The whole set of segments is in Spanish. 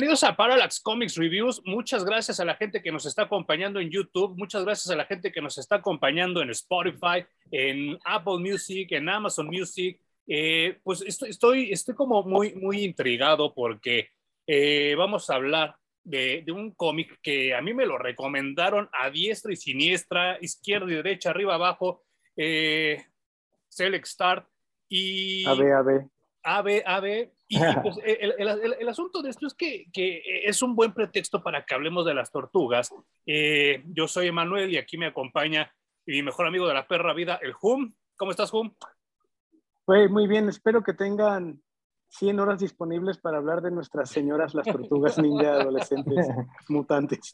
bienvenidos a Parallax Comics Reviews. Muchas gracias a la gente que nos está acompañando en YouTube. Muchas gracias a la gente que nos está acompañando en Spotify, en Apple Music, en Amazon Music. Eh, pues estoy, estoy, estoy, como muy, muy intrigado porque eh, vamos a hablar de, de un cómic que a mí me lo recomendaron a diestra y siniestra, izquierda y derecha, arriba, abajo, eh, Select Start y... A ver, a ver. Y pues, el, el, asunto de esto es que, que, es un buen pretexto para que hablemos de las tortugas. Eh, yo soy Emanuel y aquí me acompaña mi mejor amigo de la perra vida, el Hum. ¿Cómo estás, Hum? Pues muy bien, espero que tengan 100 horas disponibles para hablar de nuestras señoras las tortugas ninja adolescentes mutantes.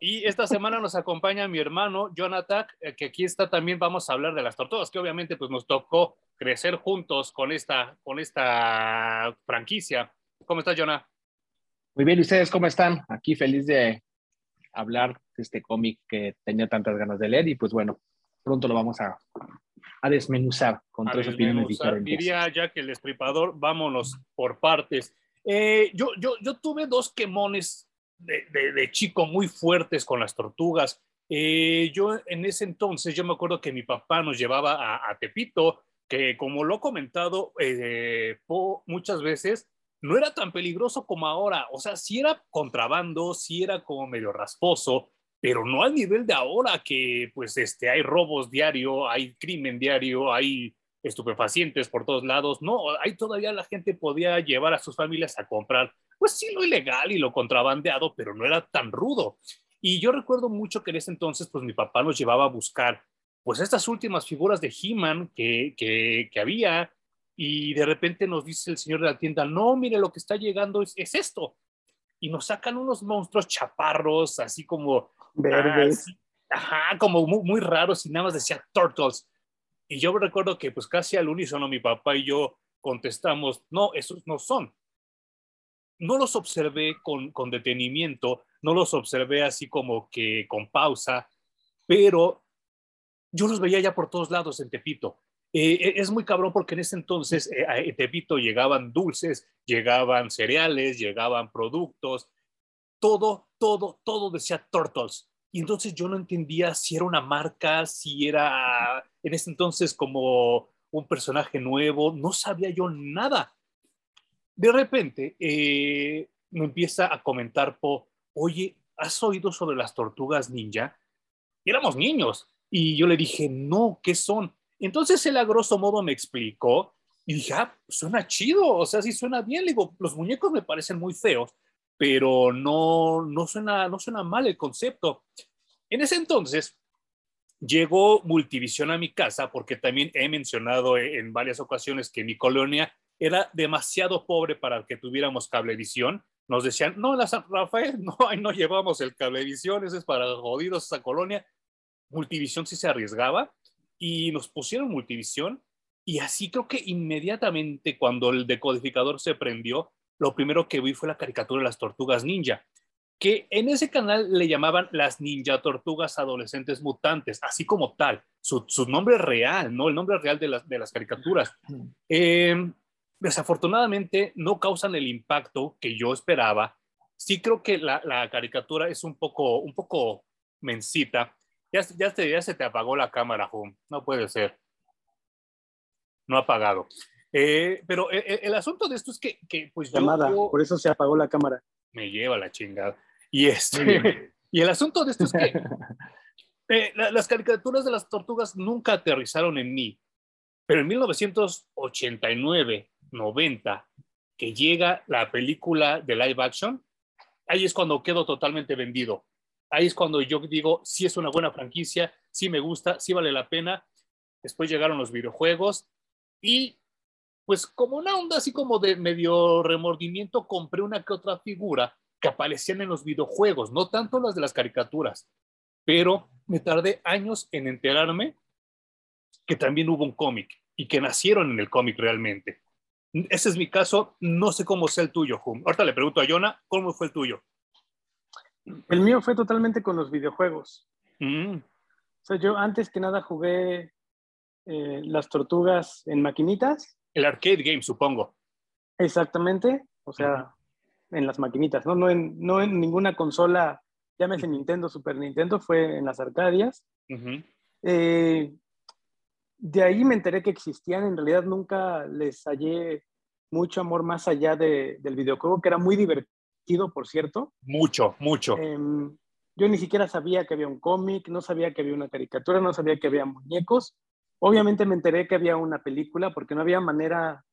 Y esta semana nos acompaña mi hermano Jonathan, eh, que aquí está también vamos a hablar de las tortugas, que obviamente pues nos tocó crecer juntos con esta, con esta franquicia. ¿Cómo estás, Jonah? Muy bien, ¿y ustedes cómo están? Aquí feliz de hablar de este cómic que tenía tantas ganas de leer y pues bueno, pronto lo vamos a, a desmenuzar con a tres desmenuzar, opiniones diferentes. Diría ya que el destripador, vámonos por partes. Eh, yo, yo, yo tuve dos quemones de, de, de, chico muy fuertes con las tortugas. Eh, yo en ese entonces, yo me acuerdo que mi papá nos llevaba a, a Tepito que como lo he comentado eh, muchas veces, no era tan peligroso como ahora. O sea, sí era contrabando, sí era como medio rasposo, pero no al nivel de ahora que pues este, hay robos diario, hay crimen diario, hay estupefacientes por todos lados. No, ahí todavía la gente podía llevar a sus familias a comprar, pues sí, lo ilegal y lo contrabandeado, pero no era tan rudo. Y yo recuerdo mucho que en ese entonces, pues mi papá nos llevaba a buscar pues estas últimas figuras de He-Man que, que, que, había y de repente nos dice el señor de la tienda, no, mire, lo que está llegando es, es esto. Y nos sacan unos monstruos chaparros, así como... Verdes. ajá, como muy, muy, raros y nada más decía Turtles. Y yo recuerdo que pues casi al unísono mi papá y yo contestamos, no, esos no son. No los observé con, con detenimiento, no los observé así como que con pausa, pero yo los veía ya por todos lados en Tepito. Eh, es muy cabrón porque en ese entonces eh, en Tepito llegaban dulces, llegaban cereales, llegaban productos, todo, todo, todo decía Turtles. Y entonces yo no entendía si era una marca, si era en ese entonces como un personaje nuevo, no sabía yo nada. De repente eh, me empieza a comentar Po, oye, ¿has oído sobre las tortugas ninja? Y éramos niños, y yo le dije, no, ¿qué son? Entonces él a grosso modo me explicó y dije, ah, suena chido, o sea, sí suena bien. Le digo, los muñecos me parecen muy feos, pero no, no, suena, no suena mal el concepto. En ese entonces llegó Multivisión a mi casa, porque también he mencionado en varias ocasiones que mi colonia era demasiado pobre para que tuviéramos cablevisión. Nos decían, no, la San Rafael, no, ahí no llevamos el cablevisión, ese es para jodidos esa colonia. Multivisión sí se arriesgaba y nos pusieron Multivisión y así creo que inmediatamente cuando el decodificador se prendió, lo primero que vi fue la caricatura de las tortugas ninja, que en ese canal le llamaban las ninja tortugas adolescentes mutantes, así como tal, su, su nombre real, ¿no? El nombre real de las, de las caricaturas. Eh, desafortunadamente no causan el impacto que yo esperaba. Sí creo que la, la caricatura es un poco, un poco mensita, ya, ya, te, ya se te apagó la cámara, Hum. No puede ser. No ha apagado. Eh, pero el, el, asunto de esto es que, que pues Llamada, yo, por eso se apagó la cámara. Me lleva la chingada. Y, este, y el asunto de esto es que eh, la, las caricaturas de las tortugas nunca aterrizaron en mí. Pero en 1989, 90, que llega la película de live action, ahí es cuando quedo totalmente vendido ahí es cuando yo digo, sí es una buena franquicia, sí me gusta, sí vale la pena. Después llegaron los videojuegos y pues como una onda así como de medio remordimiento, compré una que otra figura que aparecían en los videojuegos, no tanto las de las caricaturas, pero me tardé años en enterarme que también hubo un cómic y que nacieron en el cómic realmente. Ese es mi caso, no sé cómo sea el tuyo. Ahorita le pregunto a Jonah, ¿cómo fue el tuyo? El mío fue totalmente con los videojuegos. Mm. O sea, yo antes que nada jugué eh, las tortugas en maquinitas. El arcade game, supongo. Exactamente, o sea, en las maquinitas, ¿no? No en, no en ninguna consola, llámese Nintendo, Super Nintendo, fue en las Arcadias. Eh, de ahí me enteré que existían, en realidad nunca les hallé mucho amor más allá de, del videojuego, que era muy divertido, por cierto. Mucho, mucho. Em, yo ni siquiera sabía que había un cómic, no sabía que había una caricatura, no sabía que había muñecos. Obviamente me enteré que había una película porque no había manera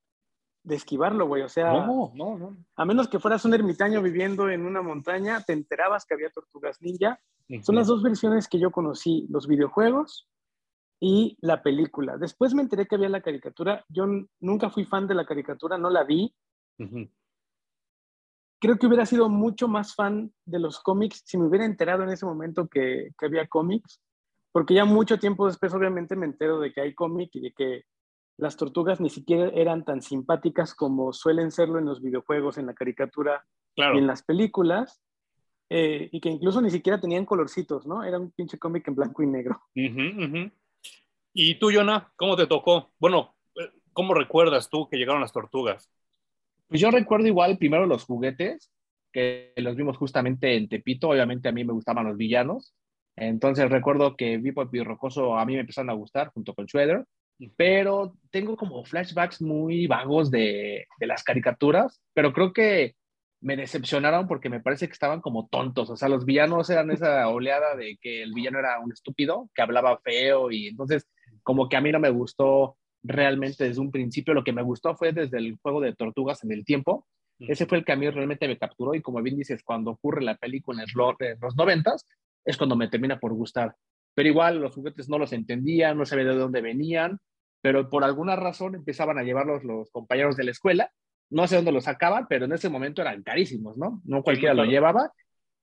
de esquivarlo, güey. O sea, no, no, no. a menos que fueras un ermitaño viviendo en una montaña, te enterabas que había tortugas ninja. Son las dos versiones que yo conocí, los videojuegos y la película. Después me enteré que había la caricatura. Yo nunca fui fan de la caricatura, no la vi creo que hubiera sido mucho más fan de los cómics si me hubiera enterado en ese momento que, que había cómics, porque ya mucho tiempo después obviamente me entero de que hay cómic y de que las tortugas ni siquiera eran tan simpáticas como suelen serlo en los videojuegos, en la caricatura y en las películas, eh, y que incluso ni siquiera tenían colorcitos, ¿no? Era un pinche cómic en blanco y negro. ¿Y tú, Jonah, cómo te tocó? Bueno, eh, ¿cómo recuerdas tú que llegaron las tortugas? Pues yo recuerdo igual primero los juguetes, que los vimos justamente en Tepito. Obviamente a mí me gustaban los villanos. Entonces recuerdo que Bebop y Rocoso a mí me empezaron a gustar junto con Shredder, pero tengo como flashbacks muy vagos de, de las caricaturas, pero creo que me decepcionaron porque me parece que estaban como tontos. O sea, los villanos eran esa oleada de que el villano era un estúpido, que hablaba feo y entonces como que a mí no me gustó realmente desde un principio. Lo que me gustó fue desde el juego de tortugas en el tiempo. Ese fue el que a mí realmente me capturó y como bien dices, cuando ocurre la película en los noventas, es cuando me termina por gustar. Pero igual los juguetes no los entendía, no sabía de dónde venían, pero por alguna razón empezaban a llevarlos los compañeros de la escuela. No sé dónde los sacaban, pero en ese momento eran carísimos, ¿no? No cualquiera lo llevaba.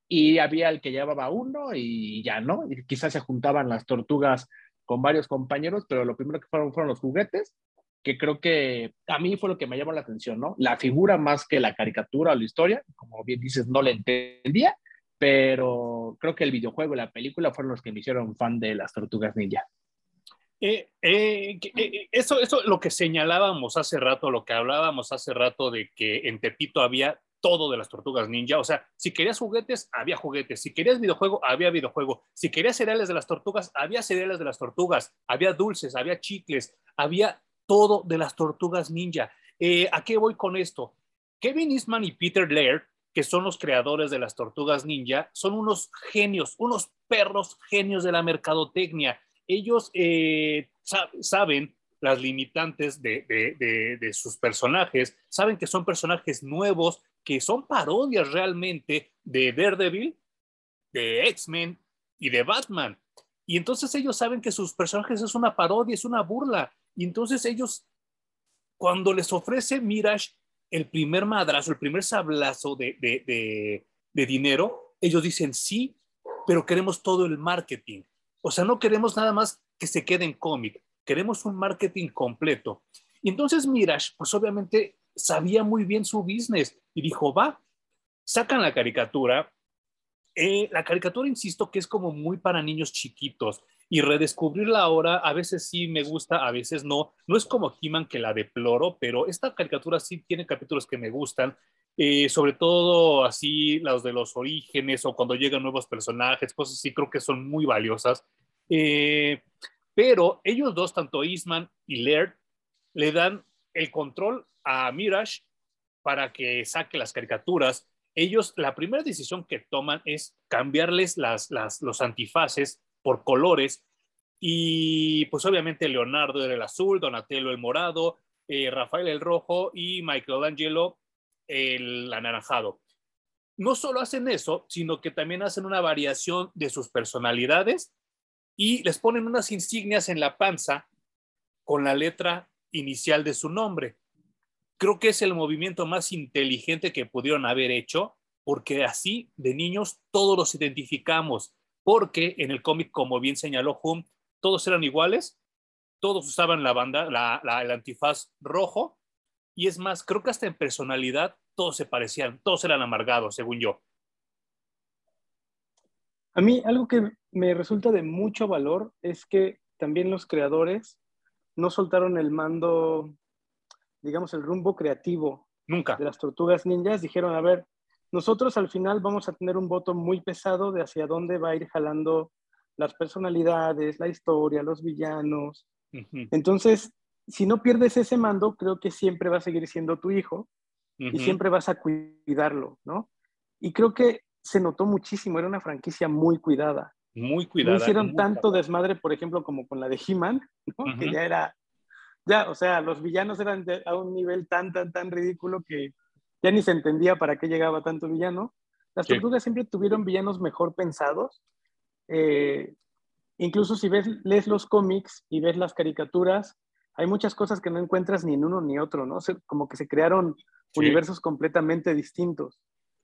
Y había el que llevaba uno y ya, ¿no? Y quizás se juntaban las tortugas con varios compañeros, pero lo primero que fueron fueron los juguetes, que creo que a mí fue lo que me llamó la atención, ¿no? La figura más que la caricatura o la historia, como bien dices, no la entendía, pero creo que el videojuego y la película fueron los que me hicieron fan de las tortugas ninja. Eh, eh, eh, eso, eso lo que señalábamos hace rato, lo que hablábamos hace rato de que en Tepito había todo de las tortugas ninja. O sea, si querías juguetes, había juguetes. Si querías videojuego, había videojuego. Si querías cereales de las tortugas, había cereales de las tortugas. Había dulces, había chicles, había todo de las tortugas ninja. Eh, ¿A qué voy con esto? Kevin Eastman y Peter Laird, que son los creadores de las tortugas ninja, son unos genios, unos perros genios de la mercadotecnia. Ellos eh, saben las limitantes de, de, sus personajes, saben que son personajes nuevos, que son parodias realmente de Daredevil, de X-Men y de Batman. Y entonces ellos saben que sus personajes es una parodia, es una burla. Y entonces ellos, cuando les ofrece Mirage el primer madrazo, el primer sablazo de, de, de dinero, ellos dicen sí, pero queremos todo el marketing. O sea, no queremos nada más que se quede en cómic, queremos un marketing completo. Y entonces Mirage, pues obviamente sabía muy bien su business y dijo, va, sacan la caricatura. Eh, la caricatura, insisto, que es como muy para niños chiquitos y redescubrirla ahora a veces sí me gusta, a veces no. No es como He-Man que la deploro, pero esta caricatura sí tiene capítulos que me gustan, eh, sobre todo así los de los orígenes o cuando llegan nuevos personajes, cosas así creo que son muy valiosas. Eh, pero ellos dos, tanto Eastman y Laird, le dan el control a Mirage para que saque las caricaturas. Ellos, la primera decisión que toman es cambiarles las, los antifaces por colores y pues obviamente Leonardo era el azul, Donatello el morado, eh, Rafael el rojo y Michelangelo el anaranjado. No solo hacen eso, sino que también hacen una variación de sus personalidades y les ponen unas insignias en la panza con la letra inicial de su nombre. Creo que es el movimiento más inteligente que pudieron haber hecho, porque así de niños todos los identificamos, porque en el cómic, como bien señaló Hum, todos eran iguales, todos usaban la banda, la, el antifaz rojo, y es más, creo que hasta en personalidad todos se parecían, todos eran amargados, según yo. A mí algo que me resulta de mucho valor es que también los creadores no soltaron el mando digamos, el rumbo creativo Nunca. de las tortugas ninjas, dijeron, a ver, nosotros al final vamos a tener un voto muy pesado de hacia dónde va a ir jalando las personalidades, la historia, los villanos. Entonces, si no pierdes ese mando, creo que siempre va a seguir siendo tu hijo y siempre vas a cuidarlo, ¿no? Y creo que se notó muchísimo, era una franquicia muy cuidada. Muy No cuidada. hicieron muy tanto desmadre, por ejemplo, como con la de He-Man, ¿no? Que ya era, ya, o sea, los villanos eran de- a un nivel tan, tan, tan ridículo que ya ni se entendía para qué llegaba tanto villano. Las Sí. tortugas siempre tuvieron villanos mejor pensados. Eh, incluso si ves, lees los cómics y ves las caricaturas, hay muchas cosas que no encuentras ni en uno ni otro, ¿no? Se- como que se crearon Sí. universos completamente distintos.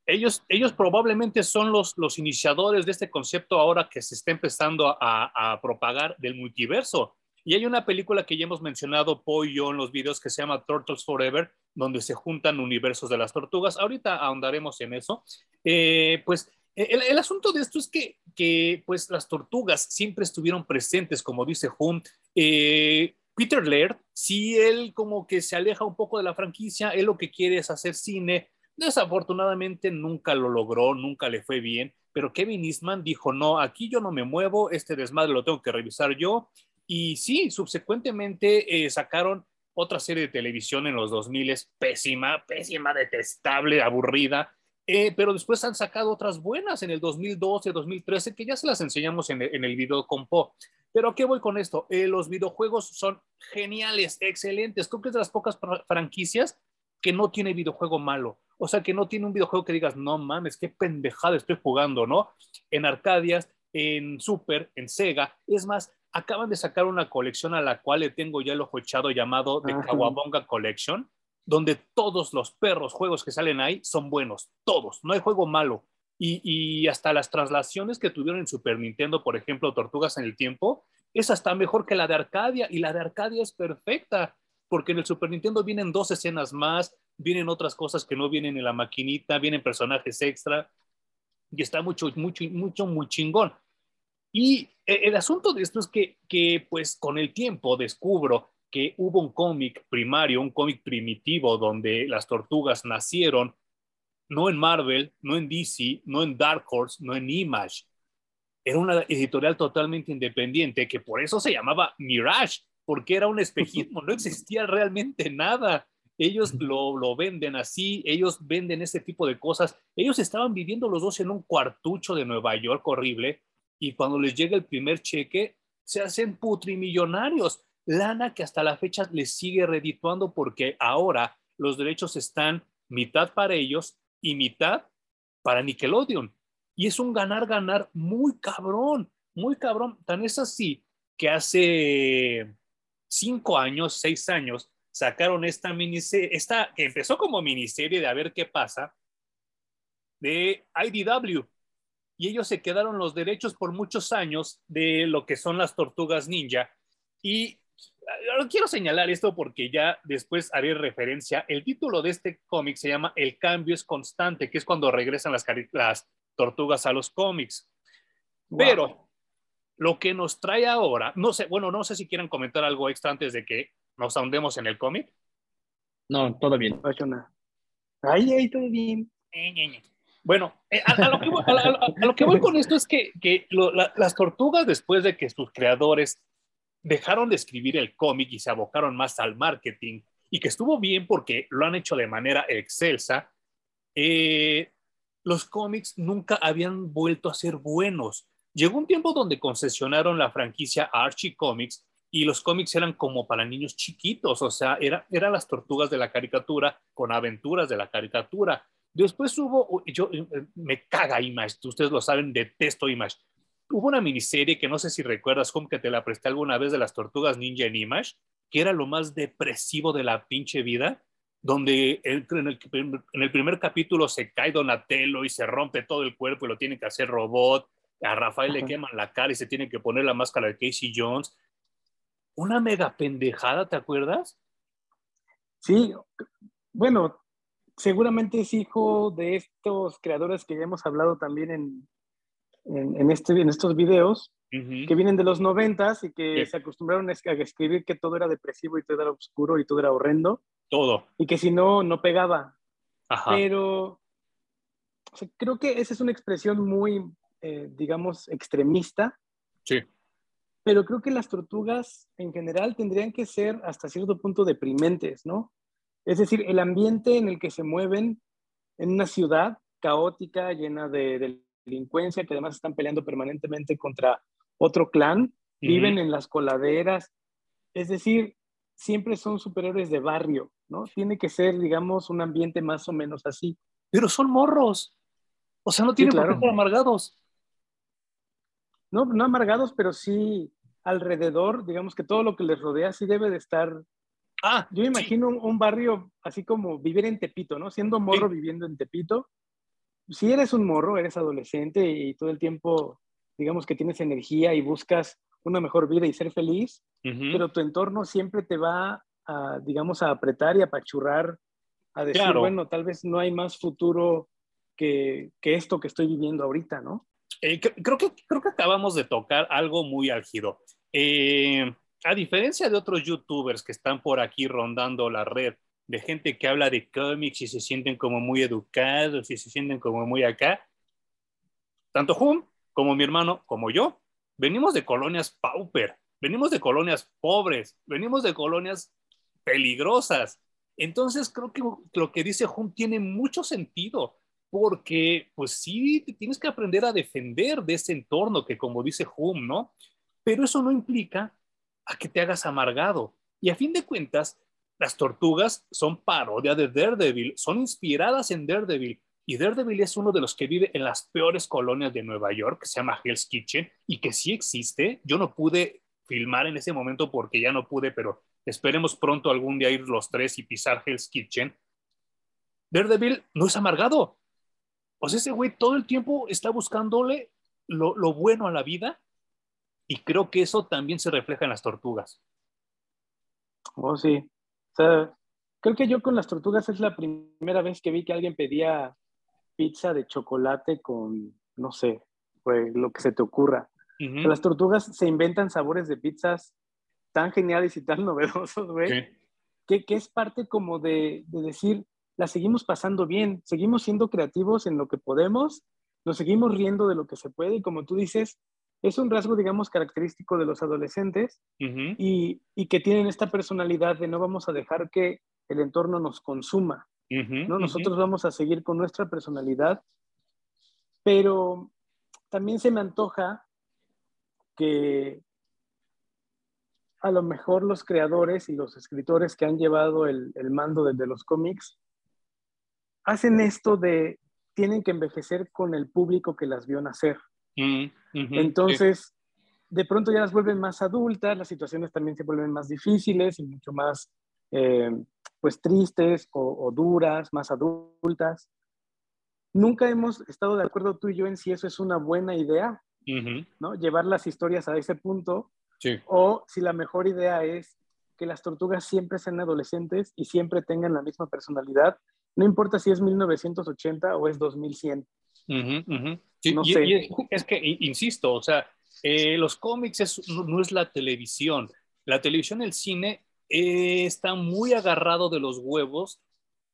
Ellos, ellos probablemente son los, los iniciadores de este concepto ahora que se está empezando a, a propagar del multiverso. Y hay una película que ya hemos mencionado, Poe y yo, en los videos que se llama Turtles Forever, donde se juntan universos de las tortugas. Ahorita ahondaremos en eso. Eh, pues el, el asunto de esto es que, que, pues, las tortugas siempre estuvieron presentes, como dice Hume. Eh, Peter Laird, si él como que se aleja un poco de la franquicia, él lo que quiere es hacer cine, Desafortunadamente nunca lo logró, nunca le fue bien, pero Kevin Eastman dijo, no, aquí yo no me muevo, este desmadre lo tengo que revisar yo. Y sí, subsecuentemente eh, sacaron otra serie de televisión en los 2000, pésima, pésima, detestable, aburrida, eh, pero después han sacado otras buenas en el 2012, 2013, que ya se las enseñamos en el, video con Po. Pero ¿a qué voy con esto? Eh, los videojuegos son geniales, excelentes. Creo que es de las pocas franquicias que no tiene videojuego malo. O sea, que no tiene un videojuego que digas, no mames, qué pendejada estoy jugando, ¿no? En Arcadias, en Super, en Sega. Es más, acaban de sacar una colección a la cual le tengo ya el ojo echado llamado The Kawabonga Collection, donde todos los perros juegos que salen ahí son buenos, todos, no hay juego malo. Y, y, hasta las traslaciones que tuvieron en Super Nintendo, por ejemplo, Tortugas en el Tiempo, es hasta mejor que la de Arcadia, y la de Arcadia es perfecta porque en el Super Nintendo vienen dos escenas más, vienen otras cosas que no vienen en la maquinita, vienen personajes extra, y está mucho, mucho, mucho, muy chingón. Y el asunto de esto es que, que pues con el tiempo descubro que hubo un cómic primario, un cómic primitivo donde las tortugas nacieron, no en Marvel, no en DC, no en Dark Horse, no en Image. Era una editorial totalmente independiente que por eso se llamaba Mirage, porque era un espejismo, no existía realmente nada. Ellos lo, lo, venden así, ellos venden ese tipo de cosas. Ellos estaban viviendo los dos en un cuartucho de Nueva York horrible y cuando les llega el primer cheque, se hacen putrimillonarios. Lana que hasta la fecha les sigue redituando porque ahora los derechos están mitad para ellos y mitad para Nickelodeon. Y es un ganar-ganar muy cabrón, muy cabrón. Tan es así que hace cinco años, seis años, sacaron esta miniserie, esta que empezó como miniserie de a ver qué pasa, de IDW. Y ellos se quedaron los derechos por muchos años de lo que son las tortugas ninja. Y quiero señalar esto porque ya después haré referencia. El título de este cómic se llama El cambio es constante, que es cuando regresan las, las tortugas a los cómics. Wow. Pero lo que nos trae ahora, no sé, bueno, no sé si quieran comentar algo extra antes de que nos ahondemos en el cómic. No, todo bien. Ahí, ahí, todo bien. Bueno, eh, a, a, lo voy, a, a, a, lo que voy, con esto es que, que lo, la, las tortugas, después de que sus creadores dejaron de escribir el cómic y se abocaron más al marketing, y que estuvo bien porque lo han hecho de manera excelsa, eh, los cómics nunca habían vuelto a ser buenos. Llegó un tiempo donde concesionaron la franquicia Archie Comics y los cómics eran como para niños chiquitos, o sea, eran era las tortugas de la caricatura con aventuras de la caricatura. Después hubo, yo me caga Image, ustedes lo saben, detesto Image. Hubo una miniserie que no sé si recuerdas, como que te la presté alguna vez de las tortugas ninja en Image, que era lo más depresivo de la pinche vida, donde en el, en el primer capítulo se cae Donatello y se rompe todo el cuerpo y lo tiene que hacer robot. A Rafael Ajá. le queman la cara y se tiene que poner la máscara de Casey Jones. Una mega pendejada, ¿te acuerdas? Sí, bueno, seguramente es hijo de estos creadores que ya hemos hablado también en, en, en, este, en estos videos, uh -huh. que vienen de los noventas y que sí. se acostumbraron a escribir que todo era depresivo y todo era oscuro y todo era horrendo. Todo. Y que si no, no pegaba. Ajá. Pero o sea, creo que esa es una expresión muy, eh, digamos, extremista. Sí. Pero creo que las tortugas en general tendrían que ser hasta cierto punto deprimentes, ¿no? Es decir, el ambiente en el que se mueven en una ciudad caótica, llena de, delincuencia, que además están peleando permanentemente contra otro clan, viven en las coladeras, es decir, siempre son superiores de barrio, ¿no? Tiene que ser, digamos, un ambiente más o menos así. Pero son morros. O sea, no tienen claro. por qué ser amargados. No, no amargados, pero sí alrededor, digamos que todo lo que les rodea sí debe de estar. Ah, Yo imagino un, un barrio así como vivir en Tepito, ¿no? Siendo morro viviendo en Tepito. Si eres un morro, eres adolescente y todo el tiempo, digamos que tienes energía y buscas una mejor vida y ser feliz, pero tu entorno siempre te va a, digamos, a apretar y a apachurrar, a decir, Claro. bueno, tal vez no hay más futuro que, que esto que estoy viviendo ahorita, ¿no? Eh, cre- creo, que, creo que acabamos de tocar algo muy álgido. Eh, a diferencia de otros youtubers que están por aquí rondando la red, de gente que habla de cómics y se sienten como muy educados y se sienten como muy acá, tanto Hum como mi hermano, como yo, venimos de colonias pauper, venimos de colonias pobres, venimos de colonias peligrosas. Entonces creo que lo que dice Hum tiene mucho sentido porque pues sí, tienes que aprender a defender de ese entorno que como dice Hume, ¿no? Pero eso no implica a que te hagas amargado. Y a fin de cuentas, las tortugas son parodia de Daredevil, son inspiradas en Daredevil. Y Daredevil es uno de los que vive en las peores colonias de Nueva York, que se llama Hell's Kitchen, y que sí existe. Yo no pude filmar en ese momento porque ya no pude, pero esperemos pronto algún día ir los tres y pisar Hell's Kitchen. Daredevil no es amargado, o sea, ese güey todo el tiempo está buscándole lo, lo, bueno a la vida y creo que eso también se refleja en las tortugas. Oh, sí. O sea, creo que yo con las tortugas es la primera vez que vi que alguien pedía pizza de chocolate con, no sé, pues, lo que se te ocurra. Uh -huh. Las tortugas se inventan sabores de pizzas tan geniales y tan novedosos, güey, que, que, es parte como de, de decir, la seguimos pasando bien, seguimos siendo creativos en lo que podemos, nos seguimos riendo de lo que se puede y como tú dices, es un rasgo, digamos, característico de los adolescentes uh -huh. y, y, que tienen esta personalidad de no vamos a dejar que el entorno nos consuma, uh -huh, ¿no? Nosotros uh -huh. vamos a seguir con nuestra personalidad, pero también se me antoja que a lo mejor los creadores y los escritores que han llevado el, el mando desde de los cómics hacen esto de tienen que envejecer con el público que las vio nacer. Uh -huh, Entonces, sí. de pronto ya las vuelven más adultas, las situaciones también se vuelven más difíciles y mucho más, eh, pues, tristes o, o, duras, más adultas. Nunca hemos estado de acuerdo tú y yo en si eso es una buena idea, uh -huh. ¿no? Llevar las historias a ese punto, sí. o si la mejor idea es que las tortugas siempre sean adolescentes y siempre tengan la misma personalidad, no importa si es 1980 o es 2100. Uh -huh, uh no y, sé. Y es que, insisto, o sea, eh, los cómics es, no, es la televisión. La televisión, el cine, eh, está muy agarrado de los huevos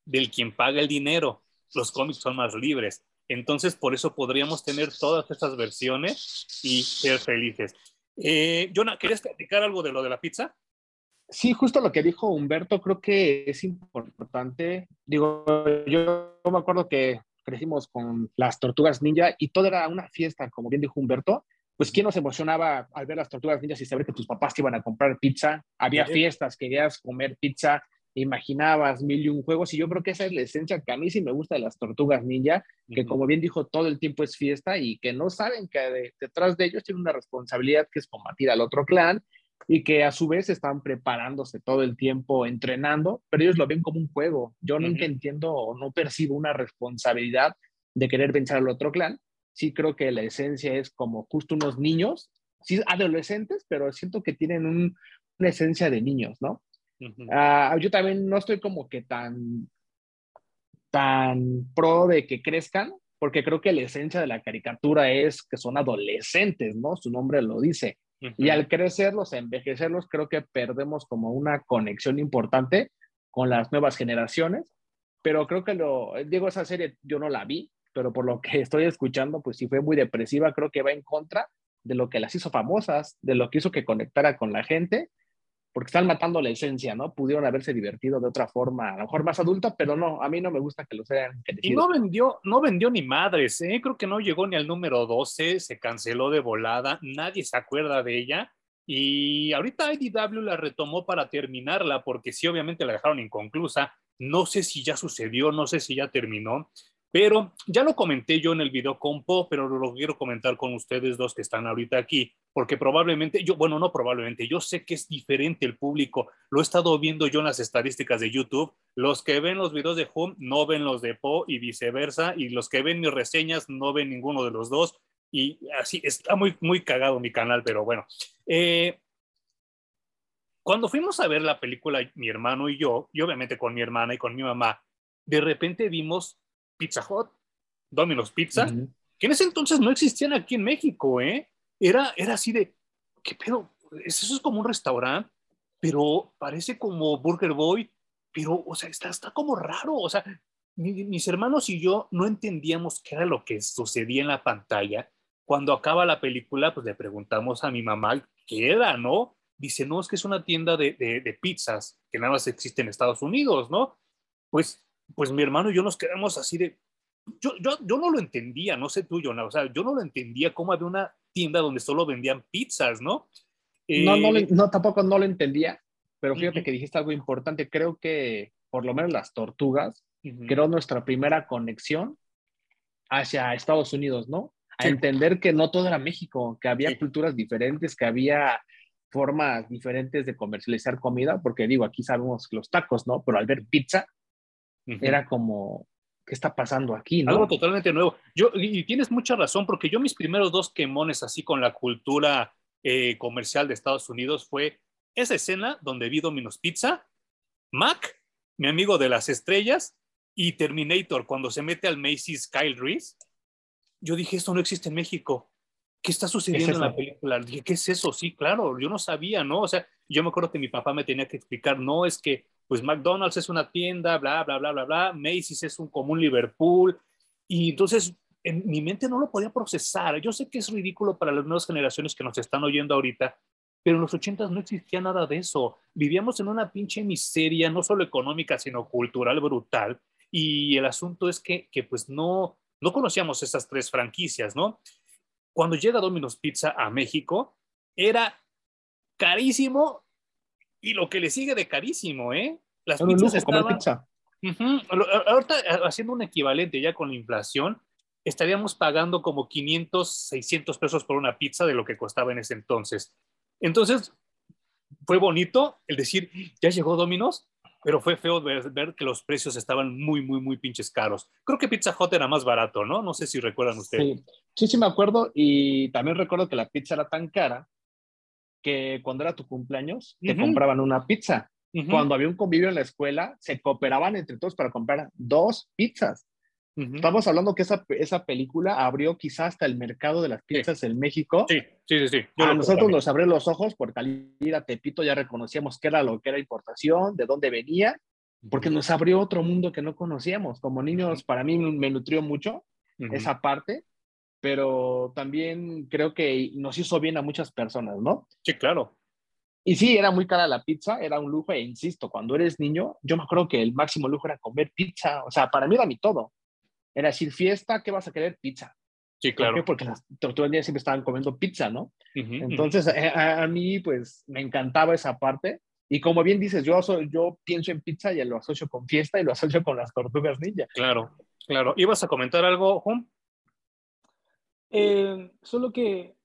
del quien paga el dinero. Los cómics son más libres. Entonces, por eso podríamos tener todas estas versiones y ser felices. Eh, Jonah, ¿querías platicar algo de lo de la pizza? Sí, justo lo que dijo Humberto, creo que es importante. Digo, yo me acuerdo que crecimos con las tortugas ninja y todo era una fiesta, como bien dijo Humberto. Pues, ¿quién nos emocionaba al ver las tortugas ninjas y saber que tus papás te iban a comprar pizza? Había sí. fiestas, querías comer pizza, imaginabas mil y un juegos. Y yo creo que esa es la esencia que a mí sí me gusta de las tortugas ninja, que uh -huh. como bien dijo, todo el tiempo es fiesta y que no saben que de, detrás de ellos tienen una responsabilidad que es combatir al otro clan y que a su vez están preparándose todo el tiempo entrenando, pero ellos lo ven como un juego. Yo nunca uh -huh. entiendo o no percibo una responsabilidad de querer vencer al otro clan. Sí creo que la esencia es como justo unos niños, sí adolescentes, pero siento que tienen un, una esencia de niños, ¿no? Uh -huh. uh, yo también no estoy como que tan, tan pro de que crezcan, porque creo que la esencia de la caricatura es que son adolescentes, ¿no? Su nombre lo dice. Uh -huh. Y al crecerlos, envejecerlos, creo que perdemos como una conexión importante con las nuevas generaciones, pero creo que lo, digo, esa serie yo no la vi, pero por lo que estoy escuchando, pues sí fue muy depresiva, creo que va en contra de lo que las hizo famosas, de lo que hizo que conectara con la gente, porque están matando la esencia, ¿no? Pudieron haberse divertido de otra forma, a lo mejor más adulta, pero no, a mí no me gusta que lo sean. Y no vendió, no vendió ni madres, ¿eh? Creo que no llegó ni al número 12, se canceló de volada, nadie se acuerda de ella. Y ahorita IDW la retomó para terminarla, porque sí, obviamente la dejaron inconclusa. No sé si ya sucedió, no sé si ya terminó, pero ya lo comenté yo en el video compo, pero lo quiero comentar con ustedes dos que están ahorita aquí, porque probablemente, yo, bueno, no probablemente, yo sé que es diferente el público. Lo he estado viendo yo en las estadísticas de YouTube. Los que ven los videos de Home no ven los de Po y viceversa, y los que ven mis reseñas no ven ninguno de los dos. Y así está muy, muy cagado mi canal, pero bueno. Eh, cuando fuimos a ver la película, mi hermano y yo, y obviamente con mi hermana y con mi mamá, de repente vimos Pizza Hut, Domino's Pizza, que en ese entonces no existían aquí en México, ¿eh? Era, era así de, ¿qué pedo? Eso es como un restaurante, pero parece como Burger Boy, pero, o sea, está, está como raro, o sea, mis hermanos y yo no entendíamos qué era lo que sucedía en la pantalla. Cuando acaba la película, pues le preguntamos a mi mamá qué era, ¿no? Dice, no, es que es una tienda de, de, de pizzas que nada más existe en Estados Unidos, ¿no? Pues pues mi hermano y yo nos quedamos así de, yo, yo, yo no lo entendía, no sé tú, Jonah, o sea, yo no lo entendía cómo había una tienda donde solo vendían pizzas, ¿no? no, no, eh, no, tampoco no lo entendía, pero fíjate que dijiste algo importante, creo que por lo menos las tortugas, creo nuestra primera conexión hacia Estados Unidos, ¿no? A entender que no todo era México, que había culturas diferentes, que había formas diferentes de comercializar comida, porque digo, aquí sabemos los tacos, ¿no? Pero al ver pizza, era como, ¿qué está pasando aquí? Algo totalmente nuevo. Yo, y tienes mucha razón, porque yo mis primeros dos quemones así con la cultura eh, comercial de Estados Unidos fue esa escena donde vi Domino's Pizza, Mac, mi amigo de las estrellas, y Terminator, cuando se mete al Macy's Kyle Reese. Yo dije, esto no existe en México. ¿Qué está sucediendo en la película? Dije, ¿qué es eso? Sí, claro, yo no sabía, ¿no? O sea, yo me acuerdo que mi papá me tenía que explicar, no, es que pues McDonald's es una tienda, bla, bla, bla, bla, bla, Macy's es un común Liverpool, y entonces en mi mente no lo podía procesar. Yo sé que es ridículo para las nuevas generaciones que nos están oyendo ahorita, pero en los ochentas no existía nada de eso. Vivíamos en una pinche miseria, no solo económica, sino cultural brutal, y el asunto es que, que pues no, no conocíamos esas tres franquicias, ¿no? Cuando llega Domino's Pizza a México, era carísimo y lo que le sigue de carísimo, ¿eh? Las pizzas estaban... pizza. Ahorita, haciendo un equivalente ya con la inflación, estaríamos pagando como 500, 600 pesos por una pizza de lo que costaba en ese entonces. Entonces, fue bonito el decir, ya llegó Domino's, pero fue feo ver, que los precios estaban muy, muy, muy pinches caros. Creo que Pizza Hut era más barato, ¿no? No sé si recuerdan ustedes. Sí, sí, sí me acuerdo y también recuerdo que la pizza era tan cara que cuando era tu cumpleaños te compraban una pizza. Cuando había un convivio en la escuela, se cooperaban entre todos para comprar dos pizzas. Estamos hablando que esa, esa película abrió quizás hasta el mercado de las pizzas en México. Sí, sí, sí. a nosotros nos abrió los ojos porque al ir a Tepito ya reconocíamos qué era lo que era importación, de dónde venía, porque nos abrió otro mundo que no conocíamos. Como niños, para mí me nutrió mucho esa parte pero también creo que nos hizo bien a muchas personas, ¿no? Sí, claro. Y sí, era muy cara la pizza, era un lujo, e insisto, cuando eres niño, yo me acuerdo que el máximo lujo era comer pizza, o sea, para mí era mi todo. Era decir, fiesta, ¿qué vas a querer? Pizza. Sí, claro. Porque las tortugas día siempre estaban comiendo pizza, ¿no? Entonces, eh, a, mí, pues, me encantaba esa parte. Y como bien dices, yo, yo pienso en pizza y lo asocio con fiesta y lo asocio con las tortugas ninja. Claro, claro. ¿Ibas a comentar algo, Juan? Eh, solo que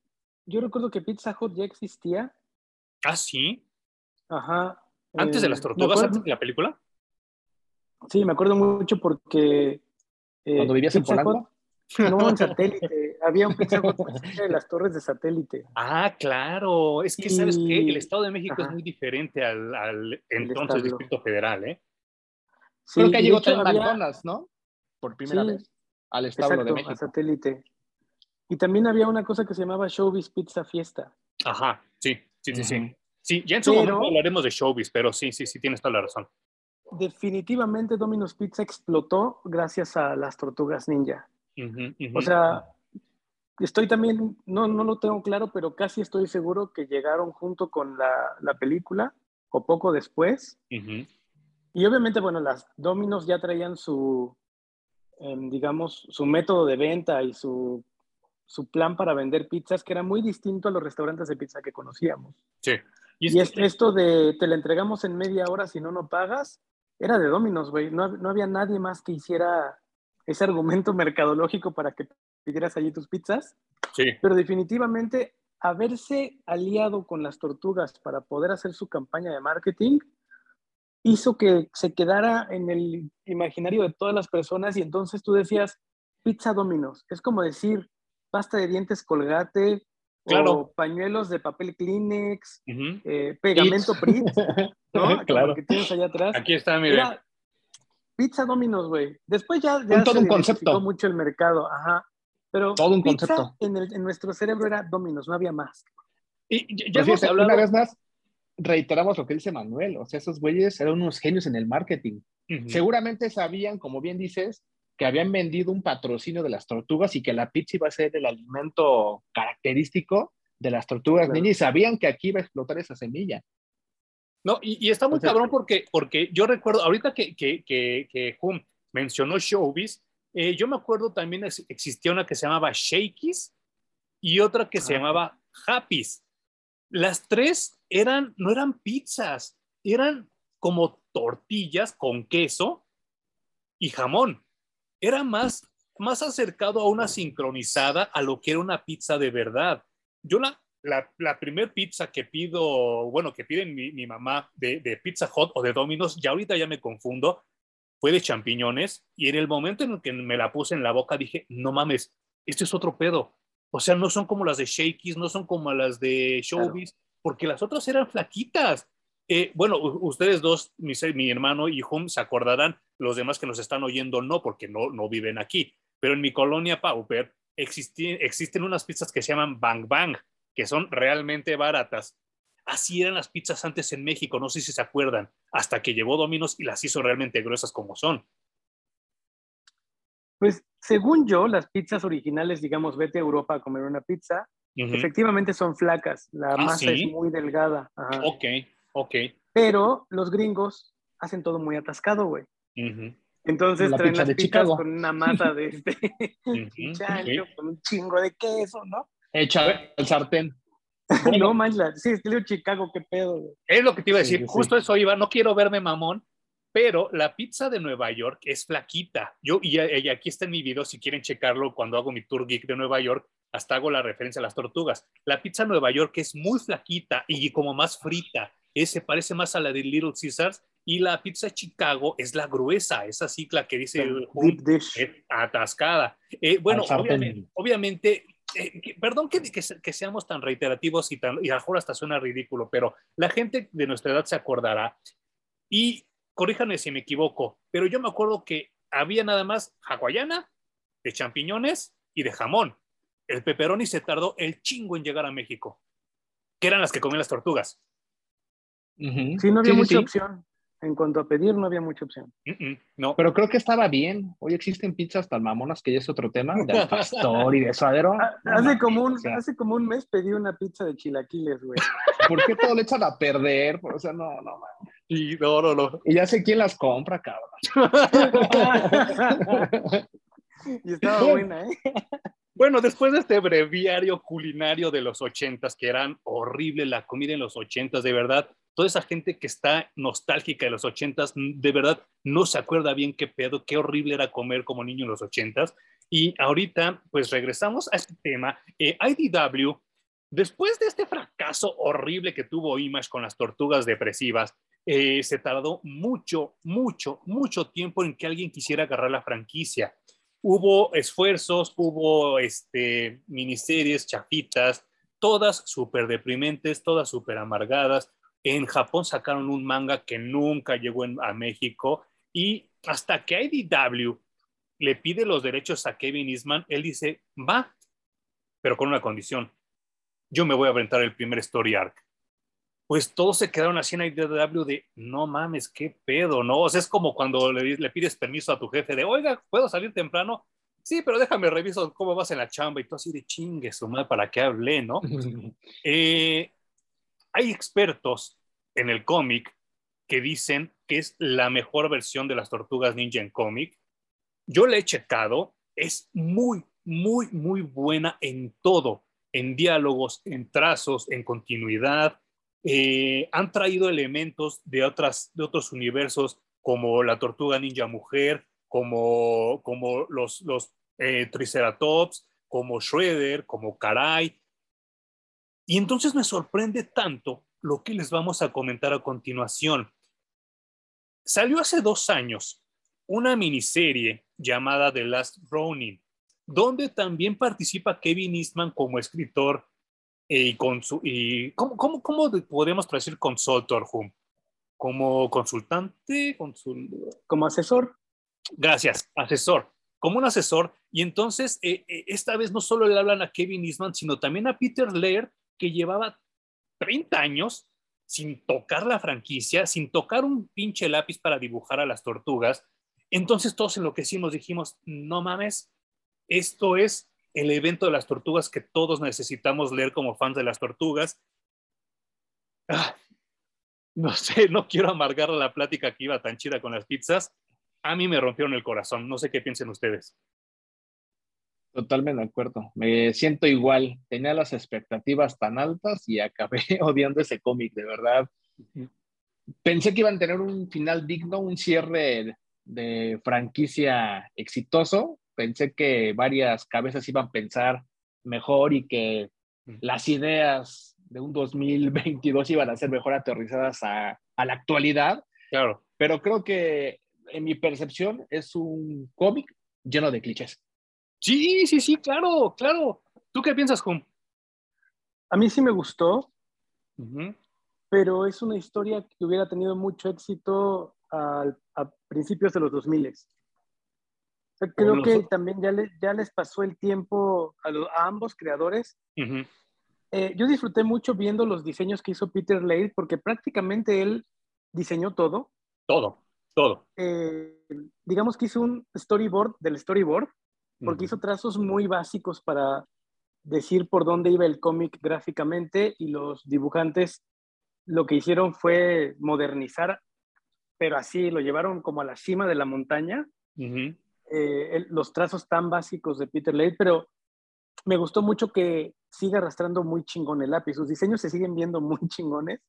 yo recuerdo que Pizza Hut ya existía. Ah, sí. Ajá. ¿Antes de las eh, tortugas, antes de la película? Sí, me acuerdo mucho porque. Eh, ¿Cuando vivías en Polanco? no, en satélite. Había un Pizza de las torres de satélite. Ah, claro. Es que, ¿sabes qué? El Estado de México es muy diferente al, al entonces Distrito Federal, ¿eh? Sí, Creo que llegó también McDonald's, ¿no? Por primera vez. Al Estado de México. A satélite. Y también había una cosa que se llamaba Showbiz Pizza Fiesta. Ajá, sí, sí, sí, sí. Sí, ya en su momento hablaremos de Showbiz, pero sí, sí, sí, tienes toda la razón. definitivamente Domino's Pizza explotó gracias a las tortugas ninja. O sea, estoy también, no, no lo tengo claro, pero casi estoy seguro que llegaron junto con la, la película o poco después. Y obviamente, bueno, las Domino's ya traían su, em, digamos, su método de venta y su, su plan para vender pizzas, que era muy distinto a los restaurantes de pizza que conocíamos. Sí. Y es Y que- es- esto de te la entregamos en media hora si no, no pagas, era de Domino's, güey. No, no había nadie más que hiciera ese argumento mercadológico para que pidieras allí tus pizzas. sí. Pero definitivamente haberse aliado con las tortugas para poder hacer su campaña de marketing hizo que se quedara en el imaginario de todas las personas y entonces tú decías pizza Domino's. Es como decir pasta de dientes colgate Claro. o pañuelos de papel Kleenex, Ujú. eh, pegamento Pritz, ¿no? Claro. que tienes allá atrás. Aquí está, mire. Era pizza Domino's, güey. Después ya, ya Un- todo se un concepto. mucho el mercado, ajá. Pero Todo un pizza concepto. En, el- en nuestro cerebro era Domino's, no había más. Y ya- Pues hemos fíjate, hablado. una vez más, reiteramos lo que dice Manuel. O sea, esos güeyes eran unos genios en el marketing. Ujú. Seguramente sabían, como bien dices, que habían vendido un patrocinio de las tortugas y que la pizza iba a ser el alimento característico de las tortugas Claro. ninja y sabían que aquí iba a explotar esa semilla. No, y, y está muy Entonces- cabrón porque, porque yo recuerdo, ahorita que, que, que, que Hum mencionó Showbiz, eh, yo me acuerdo también ex- existía una que se llamaba Shakey's y otra que se Ah. llamaba Happy's. Las tres eran, no eran pizzas, eran como tortillas con queso y jamón. Era más, más acercado a una sincronizada a lo que era una pizza de verdad. Yo la, la, la primer pizza que pido, bueno, que piden mi, mi mamá de, de Pizza Hut o de Domino's, ya ahorita ya me confundo, fue de champiñones y en el momento en el que me la puse en la boca dije, no mames, esto es otro pedo. O sea, no son como las de Shakey's, no son como las de Showbiz, porque las otras eran flaquitas. Eh, bueno, ustedes dos, mi, hermano y Hum, se acordarán, los demás que nos están oyendo no, porque no, no viven aquí, pero en mi colonia Pauper existi- existen unas pizzas que se llaman Bang Bang, que son realmente baratas. Así eran las pizzas antes en México, no sé si se acuerdan, hasta que llegó Domino's y las hizo realmente gruesas como son. Pues según yo, las pizzas originales, digamos, vete a Europa a comer una pizza, efectivamente son flacas, la Ah, masa ¿sí? es muy delgada, ajá. Ok, ok. pero los gringos hacen todo muy atascado, güey. Ujú, Entonces La traen pizza las de pizzas Chicago. con una masa de este ujú, chancho, ok. con un chingo de queso, ¿no? Echa al sartén. no manches, sí, estilo Chicago, qué pedo, güey. Es lo que te iba a Sí, decir, sí. justo eso iba, no quiero verme mamón, pero la pizza de Nueva York es flaquita. Yo, y, y aquí está en mi video, si quieren checarlo, cuando hago mi tour geek de Nueva York, hasta hago la referencia a las tortugas. La pizza de Nueva York es muy flaquita y como más frita, se parece más a la de Little Caesars, y la pizza Chicago es la gruesa, esa cicla que dice el Deep dish. es atascada. Eh, bueno, obviamente, obviamente eh, que- perdón que, que se- que seamos tan reiterativos y, tan, y a lo mejor hasta suena ridículo, pero la gente de nuestra edad se acordará. Y corríjanme si me equivoco, pero yo me acuerdo que había nada más hawaiana, de champiñones y de jamón. El pepperoni se tardó el chingo en llegar a México, que eran las que comían las tortugas. Sí, no había Sí, mucha sí. opción. En cuanto a pedir, no había mucha opción. No, Pero creo que estaba bien. Hoy existen pizzas tan mamonas que ya es otro tema, de pastor y de suadero. Ah, No Hace como, un, o sea, hace como un mes pedí una pizza de chilaquiles, güey. ¿Por qué todo le echan a perder? O sea, no, no, mames. y no, no, no. Y ya sé quién las compra, cabrón. y estaba buena, ¿eh? Bueno, después de este breviario culinario de los ochentas, que eran horrible la comida en los ochentas, de verdad, toda esa gente que está nostálgica de los ochentas, de verdad, no se acuerda bien qué pedo, qué horrible era comer como niño en los ochentas. Y ahorita, pues regresamos a este tema. Eh, IDW, después de este fracaso horrible que tuvo Image con las tortugas depresivas, eh, se tardó mucho, mucho, mucho tiempo en que alguien quisiera agarrar la franquicia hubo esfuerzos, hubo este, miniseries, chafitas, todas súper deprimentes, todas súper amargadas. En Japón sacaron un manga que nunca llegó en- a México y hasta que IDW le pide los derechos a Kevin Eastman, él dice, va, pero con una condición. Yo me voy a aventar el primer story arc. pues todos se quedaron así en IDW de, no mames, qué pedo, ¿no? O sea, es como cuando le, le pides permiso a tu jefe de, oiga, ¿puedo salir temprano? Sí, pero déjame reviso cómo vas en la chamba y tú así de chingue su madre para qué hablé, ¿no? eh, hay expertos en el cómic que dicen que es la mejor versión de las tortugas ninja en cómic. Yo le he checado, es muy, muy, muy buena en todo, en diálogos, en trazos, en continuidad, eh, han traído elementos de, otras, de otros universos como la tortuga ninja mujer, como, como los, los eh, Triceratops, como Shredder, como Karai. Y entonces me sorprende tanto lo que les vamos a comentar a continuación. Salió hace dos años una miniserie llamada The Last Ronin, donde también participa Kevin Eastman como escritor y, con su, y ¿cómo, cómo, cómo podemos traducir consultor, Hum? ¿Como consultante? Consul... ¿Como asesor? Gracias, asesor. Como un asesor. Y entonces, eh, eh, esta vez no solo le hablan a Kevin Eastman, sino también a Peter Laird, que llevaba 30 años sin tocar la franquicia, sin tocar un pinche lápiz para dibujar a las tortugas. Entonces todos enloquecimos, dijimos, no mames, esto es el evento de las tortugas que todos necesitamos leer como fans de las tortugas. Ah, no sé, no quiero amargar la plática que iba tan chida con las pizzas. A mí me rompieron el corazón. No sé qué piensen ustedes. Totalmente de acuerdo. Me siento igual. Tenía las expectativas tan altas y acabé odiando ese cómic, de verdad. Pensé que iban a tener un final digno, un cierre de franquicia exitoso, pensé que varias cabezas iban a pensar mejor y que las ideas de un 2022 iban a ser mejor aterrizadas a, a la actualidad. Claro. Pero creo que en mi percepción es un cómic lleno de clichés. Sí, sí, sí, claro, claro. ¿Tú qué piensas, Jum? A mí sí me gustó, pero es una historia que hubiera tenido mucho éxito a, a principios de los 2000 creo que también ya, ya les pasó el tiempo a, ambos creadores. Eh, yo disfruté mucho viendo los diseños que hizo Peter Laird porque prácticamente él diseñó todo. Todo, todo. Eh, digamos que hizo un storyboard del storyboard porque hizo trazos muy básicos para decir por dónde iba el cómic gráficamente y los dibujantes lo que hicieron fue modernizar, pero así lo llevaron como a la cima de la montaña. Eh, los trazos tan básicos de Peter Laird, pero me gustó mucho que siga arrastrando muy chingón el lápiz. Sus diseños se siguen viendo muy chingones.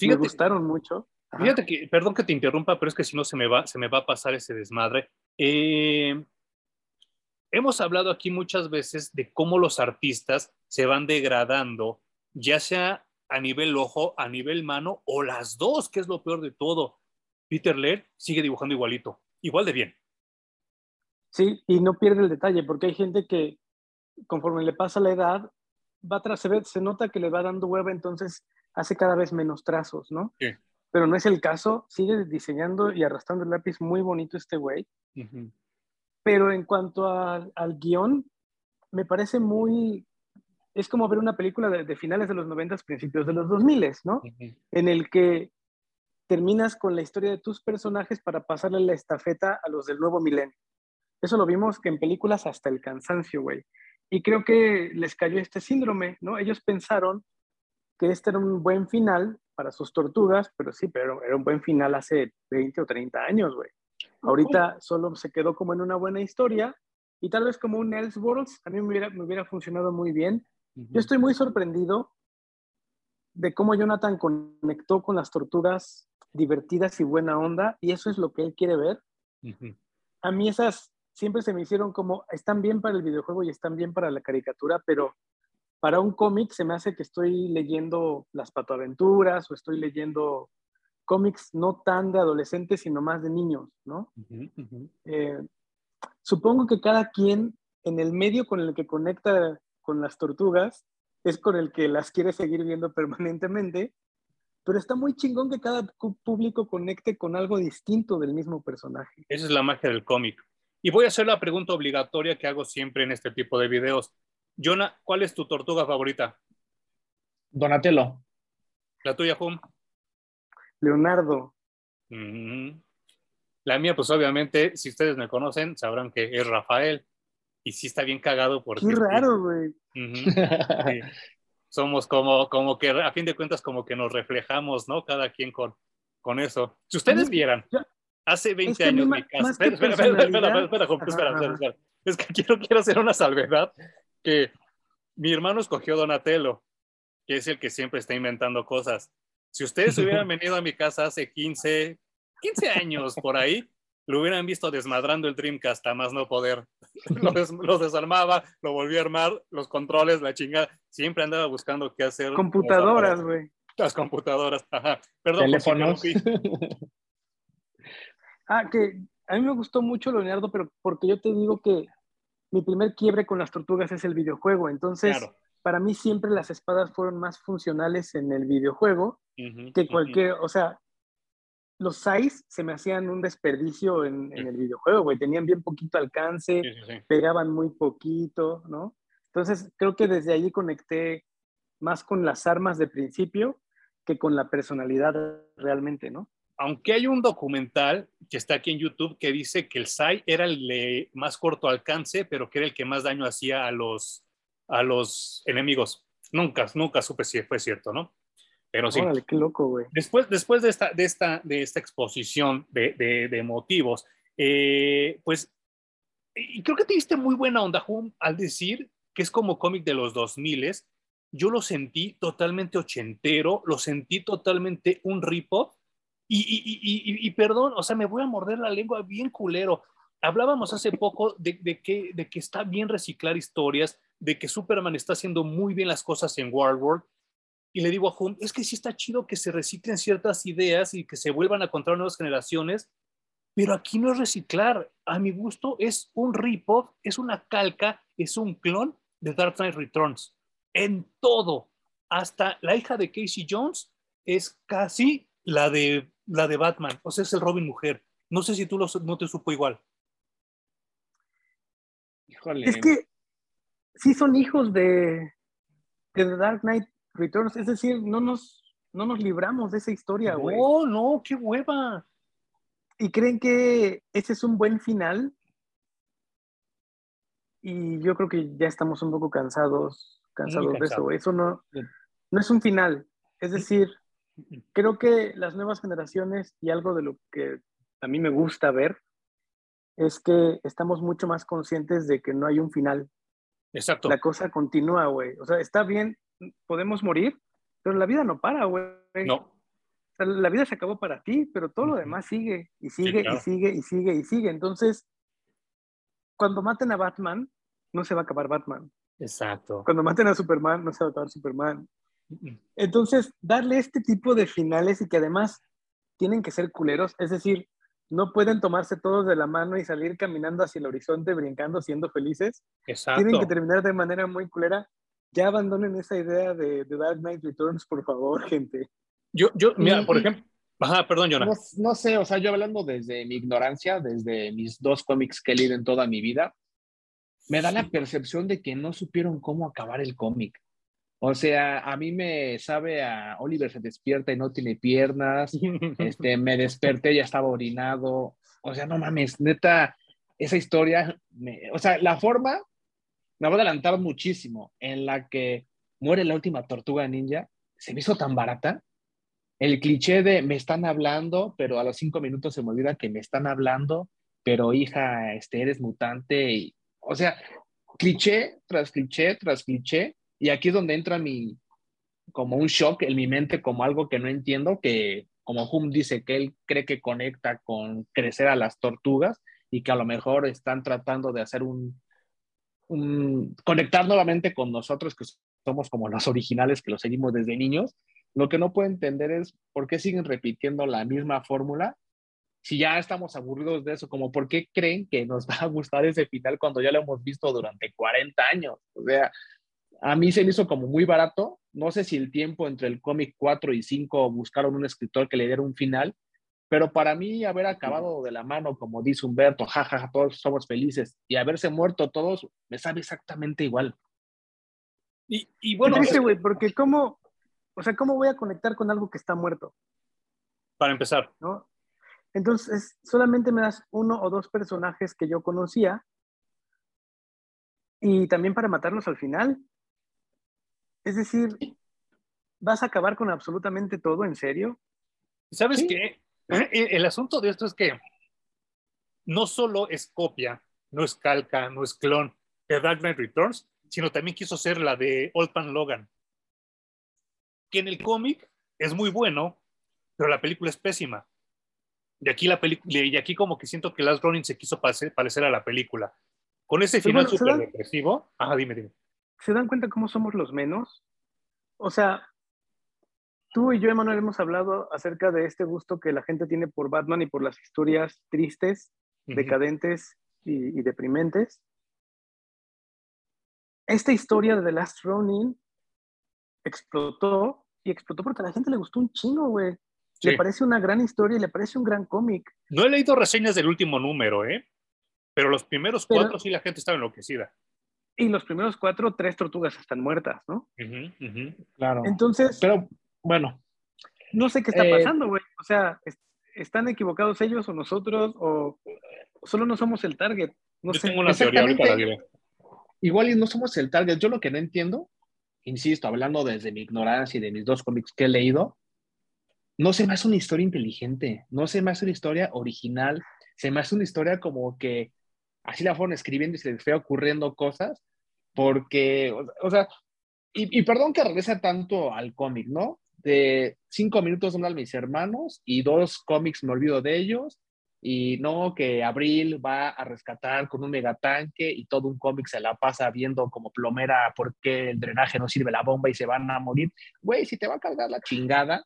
me gustaron mucho. Fíjate que, perdón que te interrumpa, pero es que si no se me va, se me va a pasar ese desmadre. Eh, hemos hablado aquí muchas veces de cómo los artistas se van degradando, ya sea a nivel ojo, a nivel mano o las dos, que es lo peor de todo. Peter Laird sigue dibujando igualito, igual de bien. Sí, y no pierde el detalle, porque hay gente que conforme le pasa la edad, va tras, se, se nota que le va dando hueva, entonces hace cada vez menos trazos, ¿no? Sí. Pero no es el caso, sigue diseñando y arrastrando el lápiz muy bonito este güey. Pero en cuanto al guion, me parece muy... Es como ver una película de, finales de los 90, principios de los 2000, ¿no? En el que terminas con la historia de tus personajes para pasarle la estafeta a los del nuevo milenio. Eso lo vimos que en películas hasta el cansancio, güey. Y creo que les cayó este síndrome, ¿no? Ellos pensaron que este era un buen final para sus tortugas, pero sí, pero era un buen final hace 20 o 30 años, güey. Ahorita solo se quedó como en una buena historia y tal vez como un Elseworlds, a mí me hubiera, me hubiera funcionado muy bien. Yo estoy muy sorprendido de cómo Jonathan conectó con las tortugas divertidas y buena onda, y eso es lo que él quiere ver. A mí esas siempre se me hicieron como, están bien para el videojuego y están bien para la caricatura, pero para un cómic se me hace que estoy leyendo las patoaventuras o estoy leyendo cómics no tan de adolescentes, sino más de niños, ¿no? Eh, supongo que cada quien en el medio con el que conecta con las tortugas es con el que las quiere seguir viendo permanentemente, pero está muy chingón que cada público conecte con algo distinto del mismo personaje. Esa es la magia del cómic. Y voy a hacer la pregunta obligatoria que hago siempre en este tipo de videos. Jonah, ¿cuál es tu tortuga favorita? Donatello. ¿La tuya, Hum? Leonardo. La mía, pues obviamente, si ustedes me conocen, sabrán que es Rafael. Y sí está bien cagado porque... Qué raro, güey. Somos como, como que, a fin de cuentas, como que nos reflejamos, ¿no? Cada quien con, con eso. Si ustedes vieran, hace 20 años mi casa... Espera, espera, espera, espera, espera, espera, Es que quiero, quiero hacer una salvedad que mi hermano escogió Donatello, que es el que siempre está inventando cosas. Si ustedes hubieran venido a mi casa hace 15, 15 años por ahí, lo hubieran visto desmadrando el Dreamcast a más no poder. Los, desarmaba, lo volvía a armar, los controles, la chingada. Siempre andaba buscando qué hacer. Computadoras, güey. Las computadoras, ajá. Perdón. Teléfonos. ah, que a mí me gustó mucho Leonardo, pero porque yo te digo que mi primer quiebre con las tortugas es el videojuego. Entonces, para mí siempre las espadas fueron más funcionales en el videojuego que cualquier, o sea, los size se me hacían un desperdicio en, el videojuego, güey. Tenían bien poquito alcance, pegaban muy poquito, ¿no? Entonces, creo que desde allí conecté más con las armas de principio que con la personalidad realmente, ¿no? Aunque hay un documental que está aquí en YouTube que dice que el SAI era el de más corto alcance, pero que era el que más daño hacía a los, a los enemigos. Nunca, nunca supe si fue cierto, ¿no? Pero sí. qué loco, güey. Después, después de, esta, de, esta, de esta exposición de, de, motivos, eh, pues, y creo que te diste muy buena onda, Hum, al decir que es como cómic de los 2000 yo lo sentí totalmente ochentero, lo sentí totalmente un ripo, y, y, y, y, perdón, o sea, me voy a morder la lengua bien culero. Hablábamos hace poco de, de, que, de que está bien reciclar historias, de que Superman está haciendo muy bien las cosas en World y le digo a Hum, es que sí está chido que se reciclen ciertas ideas y que se vuelvan a contar nuevas generaciones, pero aquí no es reciclar. A mi gusto es un rip-off, es una calca, es un clon de Dark Knight Returns. En todo. Hasta la hija de Casey Jones es casi la de, la de Batman. O sea, es el Robin mujer. No sé si tú lo, no te supo igual. Híjole. Es que sí son hijos de, de The Dark Knight Returns, es decir, no nos, no nos libramos de esa historia, güey. No, no, qué hueva. ¿Y creen que ese es un buen final? Y yo creo que ya estamos un poco cansados, cansados de eso. Eso no, no es un final. Es decir, creo que las nuevas generaciones y algo de lo que a mí me gusta ver es que estamos mucho más conscientes de que no hay un final. Exacto. La cosa continúa, güey. O sea, está bien podemos morir, pero la vida no para, güey. No. la vida se acabó para ti, pero todo lo demás sigue y sigue y sigue y sigue y sigue. Entonces, cuando maten a Batman, no se va a acabar Batman. Exacto. Cuando maten a Superman, no se va a acabar Superman. Entonces, darle este tipo de finales y que además tienen que ser culeros, es decir, no pueden tomarse todos de la mano y salir caminando hacia el horizonte, brincando, siendo felices. Exacto. Tienen que terminar de manera muy culera ya abandonen esa idea de, de, Dark Knight Returns, por favor, gente. Yo, yo, mira, por ejemplo, ajá, perdón, Jonas. No, sé, o sea, yo hablando desde mi ignorancia, desde mis dos cómics que he leído en toda mi vida, me da la percepción de que no supieron cómo acabar el cómic. O sea, a mí me sabe a Oliver se despierta y no tiene piernas, este, me desperté y ya estaba orinado. O sea, no mames, neta, esa historia, o sea, la forma me voy a adelantar muchísimo, en la que muere la última tortuga ninja, se me hizo tan barata. El cliché de me están hablando, pero a los cinco minutos se me olvida que me están hablando, pero hija, este, eres mutante. Y, o sea, cliché tras cliché tras cliché. Y aquí es donde entra mi, como un shock en mi mente, como algo que no entiendo, que como Hum dice que él cree que conecta con crecer a las tortugas y que a lo mejor están tratando de hacer un, conectar nuevamente con nosotros que somos como los originales que los seguimos desde niños. Lo que no puedo entender es por qué siguen repitiendo la misma fórmula si ya estamos aburridos de eso, como por qué creen que nos va a gustar ese final cuando ya lo hemos visto durante 40 años. O sea, a mí se me hizo como muy barato. No sé si el tiempo entre el cómic 4 y 5 buscaron un escritor que le diera un final, pero para mí haber acabado de la mano, como dice Humberto, jajaja, todos somos felices, y haberse muerto todos, me sabe exactamente igual. Y, y bueno, dice, güey, porque cómo, o sea, ¿cómo voy a conectar con algo que está muerto? para empezar. ¿no? Entonces, solamente me das uno o dos personajes que yo conocía y también para matarlos al final. Es decir, ¿vas a acabar con absolutamente todo, en serio? ¿Sabes Sí. qué? El, el asunto de esto es que no solo es copia, no es calca, no es clon de Dark Knight Returns, sino también quiso ser la de Old Man Logan. Que en el cómic es muy bueno, pero la película es pésima. Y aquí, la película, y aquí como que siento que Last Ronin se quiso parecer, parecer a la película. Con ese Pero final bueno, ¿se súper depresivo. Ajá, dime, dime. ¿Se dan cuenta cómo somos los menos? O sea, tú y yo, Emanuel, hemos hablado acerca de este gusto que la gente tiene por Batman y por las historias tristes, decadentes y, y deprimentes. Esta historia de The Last Ronin explotó y explotó porque a la gente le gustó un chingo, güey. Sí. Le parece una gran historia y le parece un gran cómic. No he leído reseñas del último número, ¿eh? Pero los primeros Pero- cuatro sí la gente estaba enloquecida. Y los primeros cuatro, tres tortugas están muertas, ¿no? Claro. Entonces, Pero bueno, no sé qué está Eh, pasando, güey. O sea, es- ¿están equivocados ellos o nosotros? ¿O solo no somos el target? No Yo sé. tengo una teoría, ahorita la diré. igual y no somos el target. Yo lo que no entiendo, insisto, hablando desde mi ignorancia y de mis dos cómics que he leído, no se me hace una historia inteligente, no se me hace una historia original, se me hace una historia como que así la fueron escribiendo y se les fue ocurriendo cosas, porque, o, o sea, y, y perdón que regrese tanto al cómic, ¿no? De cinco minutos hablan mis hermanos y dos cómics me olvido de ellos, y no que Abril va a rescatar con un megatanque y todo un cómic se la pasa viendo como plomera por qué el drenaje no sirve la bomba y se van a morir. Güey, si te va a cargar la chingada,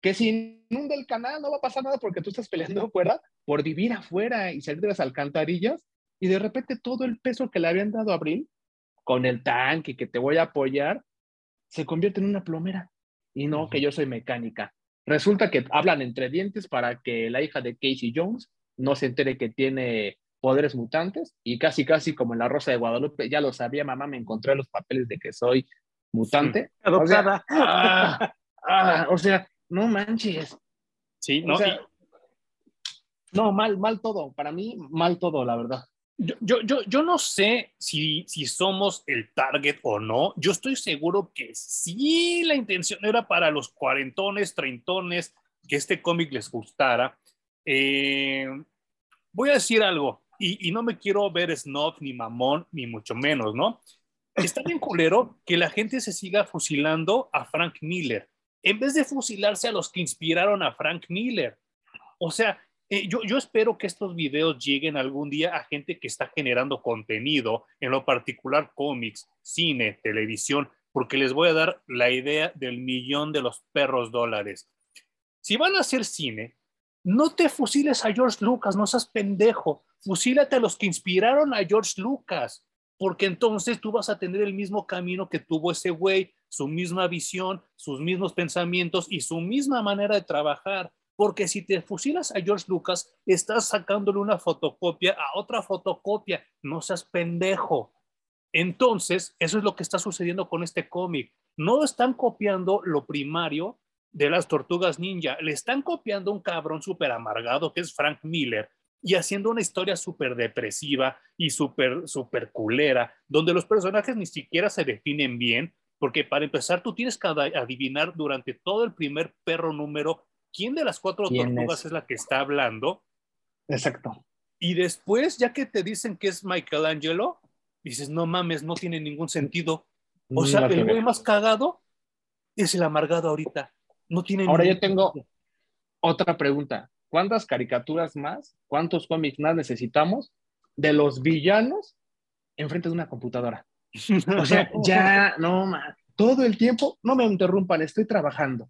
que si inunda el canal no va a pasar nada porque tú estás peleando afuera por vivir afuera y salir de las alcantarillas y de repente todo el peso que le habían dado a Abril con el tanque que te voy a apoyar se convierte en una plomera y no que yo soy mecánica. Resulta que hablan entre dientes para que la hija de Casey Jones no se entere que tiene poderes mutantes y casi casi como en la Rosa de Guadalupe ya lo sabía mamá me encontré los papeles de que soy mutante O sea, Adoptada. ah, ah, o sea, no manches. Sí, O ¿no? sea, Y- no, mal, mal todo. Para mí, mal todo, la verdad. Yo, yo, yo, no sé si, si somos el target o no. Yo estoy seguro que sí la intención era para los cuarentones, treintones, que este cómic les gustara. Eh, voy a decir algo, y, y no me quiero ver snob ni mamón, ni mucho menos, ¿no? Está bien culero que la gente se siga fusilando a Frank Miller, en vez de fusilarse a los que inspiraron a Frank Miller. O sea, eh, yo, yo espero que estos videos lleguen algún día a gente que está generando contenido, en lo particular cómics, cine, televisión, porque les voy a dar la idea del millón de los perros dólares. Si van a hacer cine, no te fusiles a George Lucas, no seas pendejo. Fusílate a los que inspiraron a George Lucas, porque entonces tú vas a tener el mismo camino que tuvo ese güey, su misma visión, sus mismos pensamientos y su misma manera de trabajar. Porque si te fusilas a George Lucas, estás sacándole una fotocopia a otra fotocopia. No seas pendejo. Entonces, eso es lo que está sucediendo con este cómic. No están copiando lo primario de las tortugas ninja, le están copiando un cabrón súper amargado que es Frank Miller y haciendo una historia súper depresiva y súper super culera, donde los personajes ni siquiera se definen bien, porque para empezar tú tienes que adivinar durante todo el primer perro número quién de las cuatro ¿Quién tortugas es? es la que está hablando. Exacto. Y después, ya que te dicen que es Michelangelo, dices, no mames, no tiene ningún sentido. O sea, el güey más cagado es el amargado ahorita. No tiene Ahora yo tengo sentido. otra pregunta. ¿Cuántas caricaturas más, cuántos cómics más necesitamos de los villanos enfrente de una computadora? O sea, ya, no, ma, todo el tiempo, no me interrumpan, estoy trabajando.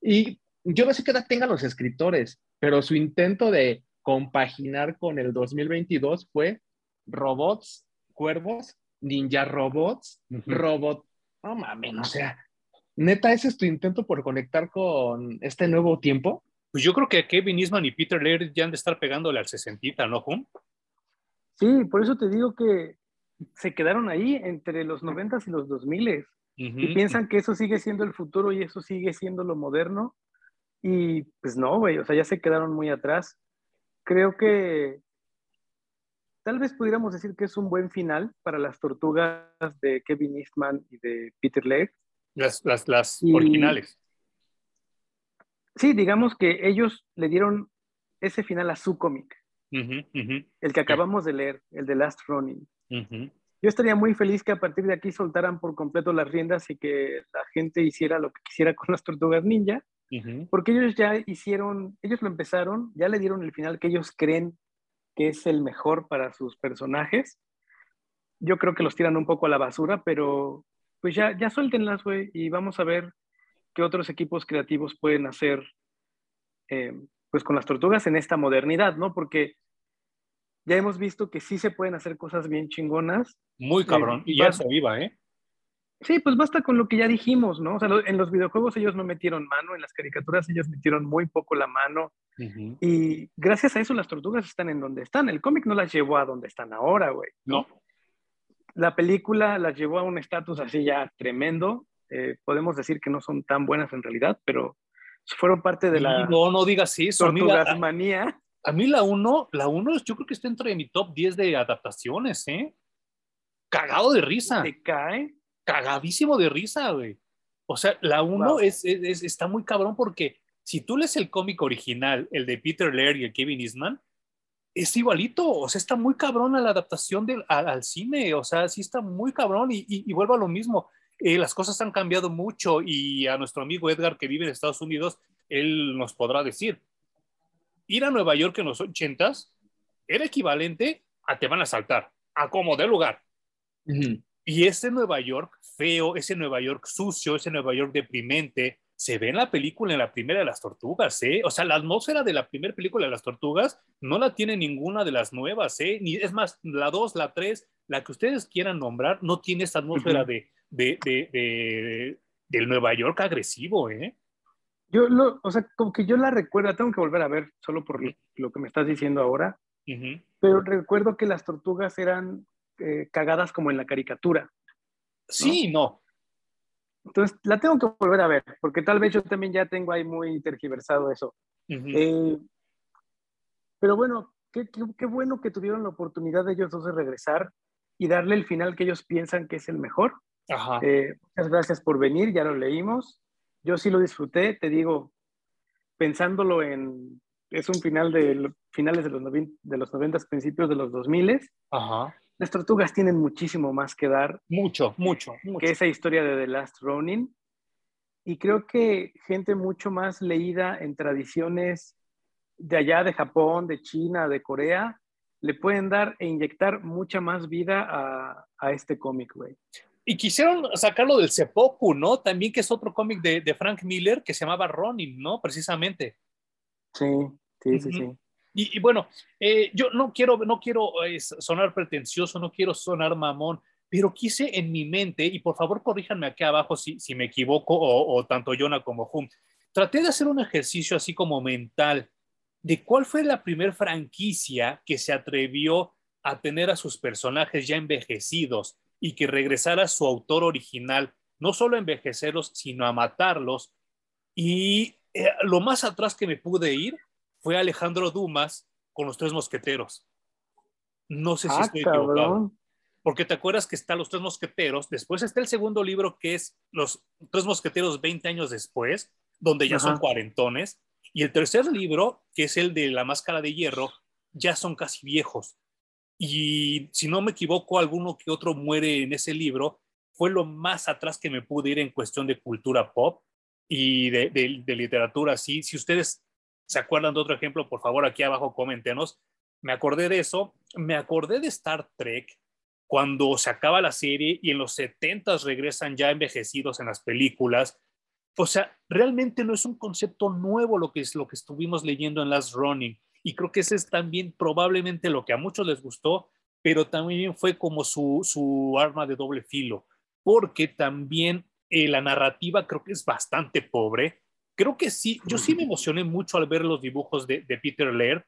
Y yo no sé qué edad tengan los escritores, pero su intento de compaginar con el 2022 fue robots, cuervos, ninja robots, Ujú. robot. No mames, o sea, neta, ese es tu intento por conectar con este nuevo tiempo. Pues yo creo que Kevin Eastman y Peter Laird ya han de estar pegándole al 60, ¿no, Jun? Sí, por eso te digo que se quedaron ahí entre los 90 y los 2000 y Ujú. piensan que eso sigue siendo el futuro y eso sigue siendo lo moderno. Y pues no, güey, o sea, ya se quedaron muy atrás. Creo que tal vez pudiéramos decir que es un buen final para las tortugas de Kevin Eastman y de Peter Laird. Las, las, las originales. Sí, digamos que ellos le dieron ese final a su cómic. El que acabamos de leer, el de Last Running. Yo estaría muy feliz que a partir de aquí soltaran por completo las riendas y que la gente hiciera lo que quisiera con las tortugas ninja, porque ellos ya hicieron, ellos lo empezaron, ya le dieron el final que ellos creen que es el mejor para sus personajes. Yo creo que los tiran un poco a la basura, pero pues ya, ya suéltenlas, güey, y vamos a ver qué otros equipos creativos pueden hacer eh, pues con las tortugas en esta modernidad, ¿no? Porque ya hemos visto que sí se pueden hacer cosas bien chingonas. Muy cabrón, y ya se viva, ¿eh? Sí, pues basta con lo que ya dijimos, ¿no? O sea, en los videojuegos ellos no metieron mano, en las caricaturas ellos metieron muy poco la mano. Y gracias a eso las tortugas están en donde están. El cómic no las llevó a donde están ahora, güey. No. La película las llevó a un estatus así ya tremendo. Eh, podemos decir que no son tan buenas en realidad, pero fueron parte de la... No, no digas eso. Tortugas manía. A mí la 1, la 1 yo creo que está dentro de mi top 10 de adaptaciones, ¿eh? Cagado de risa. ¿Te cae? Cagadísimo de risa, güey. O sea, la 1 es, está muy cabrón porque si tú lees el cómic original, el de Peter Laird y el Kevin Eastman, es igualito, o sea, está muy cabrón la adaptación del, al, cine, o sea, sí está muy cabrón y, y, vuelvo a lo mismo, eh, las cosas han cambiado mucho y a nuestro amigo Edgar que vive en Estados Unidos, él nos podrá decir, ir a Nueva York en los ochentas era equivalente a te van a saltar, a como de lugar. Y ese Nueva York feo, ese Nueva York sucio, ese Nueva York deprimente, se ve en la película, en la primera de las tortugas, ¿eh? O sea, la atmósfera de la primera película de las tortugas no la tiene ninguna de las nuevas, ¿eh? Ni, es más, la dos, la tres, la que ustedes quieran nombrar, no tiene esta atmósfera de, de, de, del Nueva York agresivo, ¿eh? Yo, lo, o sea, como que yo la recuerdo, tengo que volver a ver solo por lo que me estás diciendo ahora, pero recuerdo que las tortugas eran eh, cagadas como en la caricatura. Sí, no. Entonces, la tengo que volver a ver, porque tal vez yo también ya tengo ahí muy tergiversado eso. Eh, pero bueno, qué, qué, bueno que tuvieron la oportunidad de ellos dos de regresar y darle el final que ellos piensan que es el mejor. Ajá. Eh, muchas gracias por venir, ya lo leímos yo sí lo disfruté, te digo, pensándolo en, es un final de finales de los, de los 90, principios de los 2000. Ajá. Las tortugas tienen muchísimo más que dar. Mucho, mucho, mucho. Que esa historia de The Last Ronin. Y creo que gente mucho más leída en tradiciones de allá, de Japón, de China, de Corea, le pueden dar e inyectar mucha más vida a, a este cómic, güey. Y quisieron sacarlo del Seppuku, ¿no? También que es otro cómic de, de, Frank Miller que se llamaba Ronin, ¿no? Precisamente. Sí, sí, sí, sí. Y, bueno, eh, yo no quiero, no quiero eh, sonar pretencioso, no quiero sonar mamón, pero quise en mi mente, y por favor corríjanme aquí abajo si, si me equivoco, o, tanto Jonah como Hum, traté de hacer un ejercicio así como mental de cuál fue la primer franquicia que se atrevió a tener a sus personajes ya envejecidos y que regresara su autor original, no solo a envejecerlos, sino a matarlos. Y eh, lo más atrás que me pude ir fue Alejandro Dumas con los tres mosqueteros. No sé si ah, estoy equivocado. Porque te acuerdas que está Los Tres Mosqueteros, después está el segundo libro que es Los Tres Mosqueteros 20 años después, donde ya son cuarentones, y el tercer libro, que es el de La Máscara de Hierro, ya son casi viejos y si no me equivoco, alguno que otro muere en ese libro, fue lo más atrás que me pude ir en cuestión de cultura pop y de, de, literatura. Sí, si ustedes se acuerdan de otro ejemplo, por favor, aquí abajo coméntenos. Me acordé de eso, me acordé de Star Trek cuando se acaba la serie y en los 70 regresan ya envejecidos en las películas. O sea, realmente no es un concepto nuevo lo que es lo que estuvimos leyendo en Last Running y creo que ese es también probablemente lo que a muchos les gustó, pero también fue como su, su arma de doble filo, porque también eh, la narrativa creo que es bastante pobre. Creo que sí, yo sí me emocioné mucho al ver los dibujos de, Peter Laird,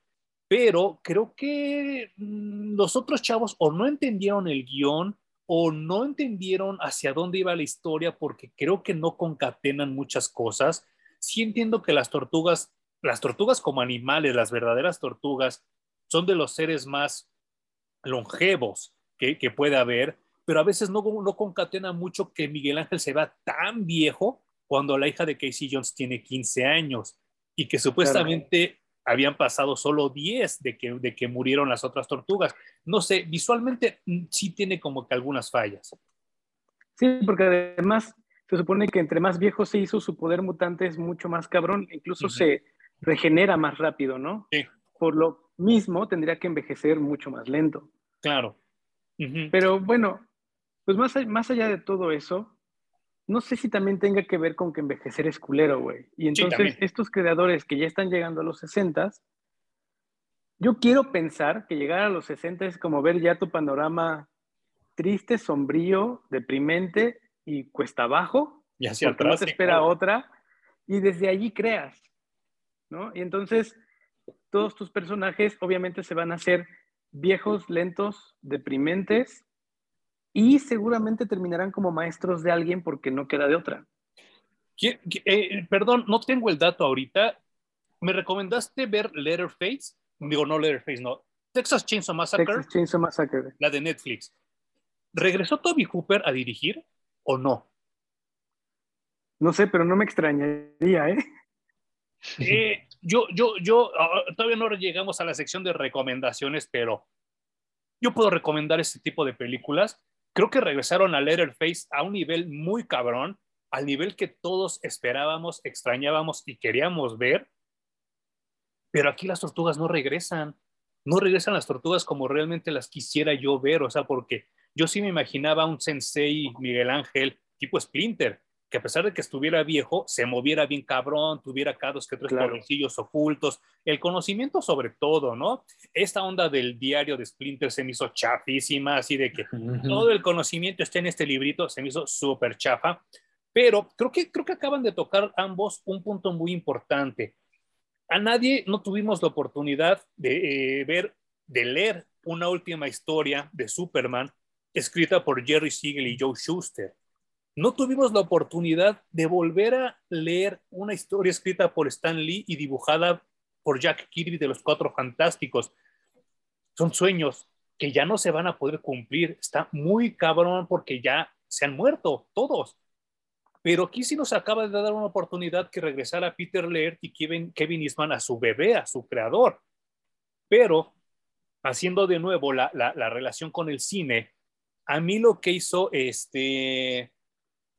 pero creo que mm, los otros chavos o no entendieron el guion o no entendieron hacia dónde iba la historia porque creo que no concatenan muchas cosas. Sí entiendo que las tortugas, las tortugas como animales, las verdaderas tortugas, son de los seres más longevos que, que puede haber, pero a veces no, no concatena mucho que Miguel Ángel se va tan viejo cuando la hija de Casey Jones tiene 15 años y que supuestamente habían pasado solo 10 de que, de que murieron las otras tortugas. No sé, visualmente mm, sí tiene como que algunas fallas. Sí, porque además se supone que entre más viejo se hizo, su poder mutante es mucho más cabrón, incluso se regenera más rápido, ¿no? Sí. Por lo mismo, tendría que envejecer mucho más lento. Claro. Pero bueno, pues más, más allá de todo eso, no sé si también tenga que ver con que envejecer es culero, güey. Y entonces estos creadores que ya están llegando a los 60, yo quiero pensar que llegar a los 60 es como ver ya tu panorama triste, sombrío, deprimente y cuesta abajo. Y hacia porque no te espera otra. Y desde allí creas, ¿no? Y entonces todos tus personajes obviamente se van a hacer viejos, lentos, deprimentes y seguramente terminarán como maestros de alguien porque no queda de otra. Eh, perdón, no tengo el dato ahorita. ¿Me recomendaste ver Letterface? Digo, no Letterface, no. Texas Chainsaw Massacre. Texas Chainsaw Massacre. La de Netflix. ¿Regresó Toby Hooper a dirigir o no? No sé, pero no me extrañaría, ¿eh? eh yo, yo, yo, ah, todavía no llegamos a la sección de recomendaciones, pero yo puedo recomendar este tipo de películas creo que regresaron a Letterface a un nivel muy cabrón, al nivel que todos esperábamos, extrañábamos y queríamos ver. Pero aquí las tortugas no regresan. No regresan las tortugas como realmente las quisiera yo ver. O sea, porque yo sí me imaginaba un sensei Miguel Ángel tipo Splinter, que a pesar de que estuviera viejo, se moviera bien cabrón, tuviera cada dos que tres claro. ocultos, el conocimiento sobre todo, ¿no? Esta onda del diario de Splinter se me hizo chafísima, así de que todo el conocimiento está en este librito, se me hizo súper chafa, pero creo que, creo que acaban de tocar ambos un punto muy importante. A nadie no tuvimos la oportunidad de eh, ver, de leer una última historia de Superman escrita por Jerry Siegel y Joe Schuster no tuvimos la oportunidad de volver a leer una historia escrita por Stan Lee y dibujada por Jack Kirby de los Cuatro Fantásticos. Son sueños que ya no se van a poder cumplir. Está muy cabrón porque ya se han muerto todos. Pero aquí sí nos acaba de dar una oportunidad que regresara Peter Laird y Kevin, Kevin Eastman a su bebé, a su creador. Pero haciendo de nuevo la, la, la relación con el cine, a mí lo que hizo este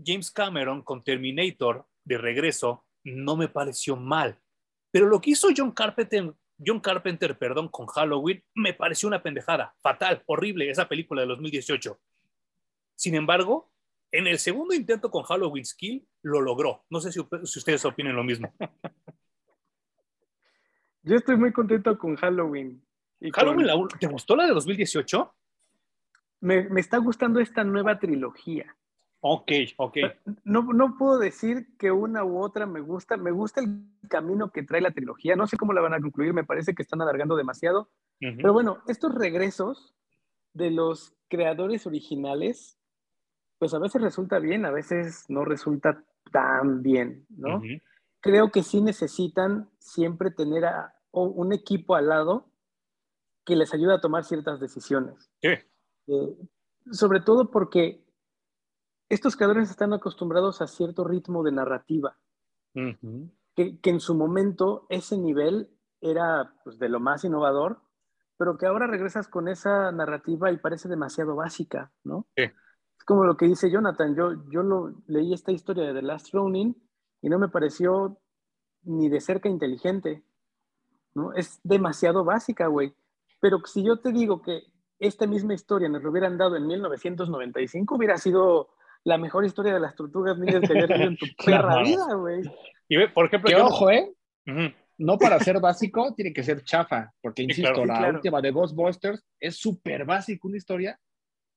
James Cameron con Terminator de regreso no me pareció mal. Pero lo que hizo John Carpenter, John Carpenter, perdón, con Halloween me pareció una pendejada, fatal, horrible esa película de 2018. Sin embargo, en el segundo intento con Halloween Skill lo logró. No sé si, ustedes opinen lo mismo. Yo estoy muy contento con Halloween. ¿Halloween ¿Te gustó la de 2018? Me, me está gustando esta nueva trilogía. Ok, ok. No, no puedo decir que una u otra me gusta. Me gusta el camino que trae la trilogía. No sé cómo la van a concluir. Me parece que están alargando demasiado. Pero bueno, estos regresos de los creadores originales, pues a veces resulta bien, a veces no resulta tan bien, ¿no? Creo que sí necesitan siempre tener a, un equipo al lado que les ayude a tomar ciertas decisiones. Sí. Eh, sobre todo porque estos creadores están acostumbrados a cierto ritmo de narrativa, que, en su momento ese nivel era pues, de lo más innovador, pero que ahora regresas con esa narrativa y parece demasiado básica, ¿no? Es como lo que dice Jonathan, yo, yo lo, leí esta historia de The Last Ronin y no me pareció ni de cerca inteligente, ¿no? Es demasiado básica, güey. Pero si yo te digo que esta misma historia nos lo hubieran dado en 1995, hubiera sido la mejor historia de las tortugas ninjas que hayas en tu perra vida, güey. Y por ejemplo, que ojo, ¿eh? No para ser básico, tiene que ser chafa, porque insisto, la última de Ghostbusters es súper básica, una historia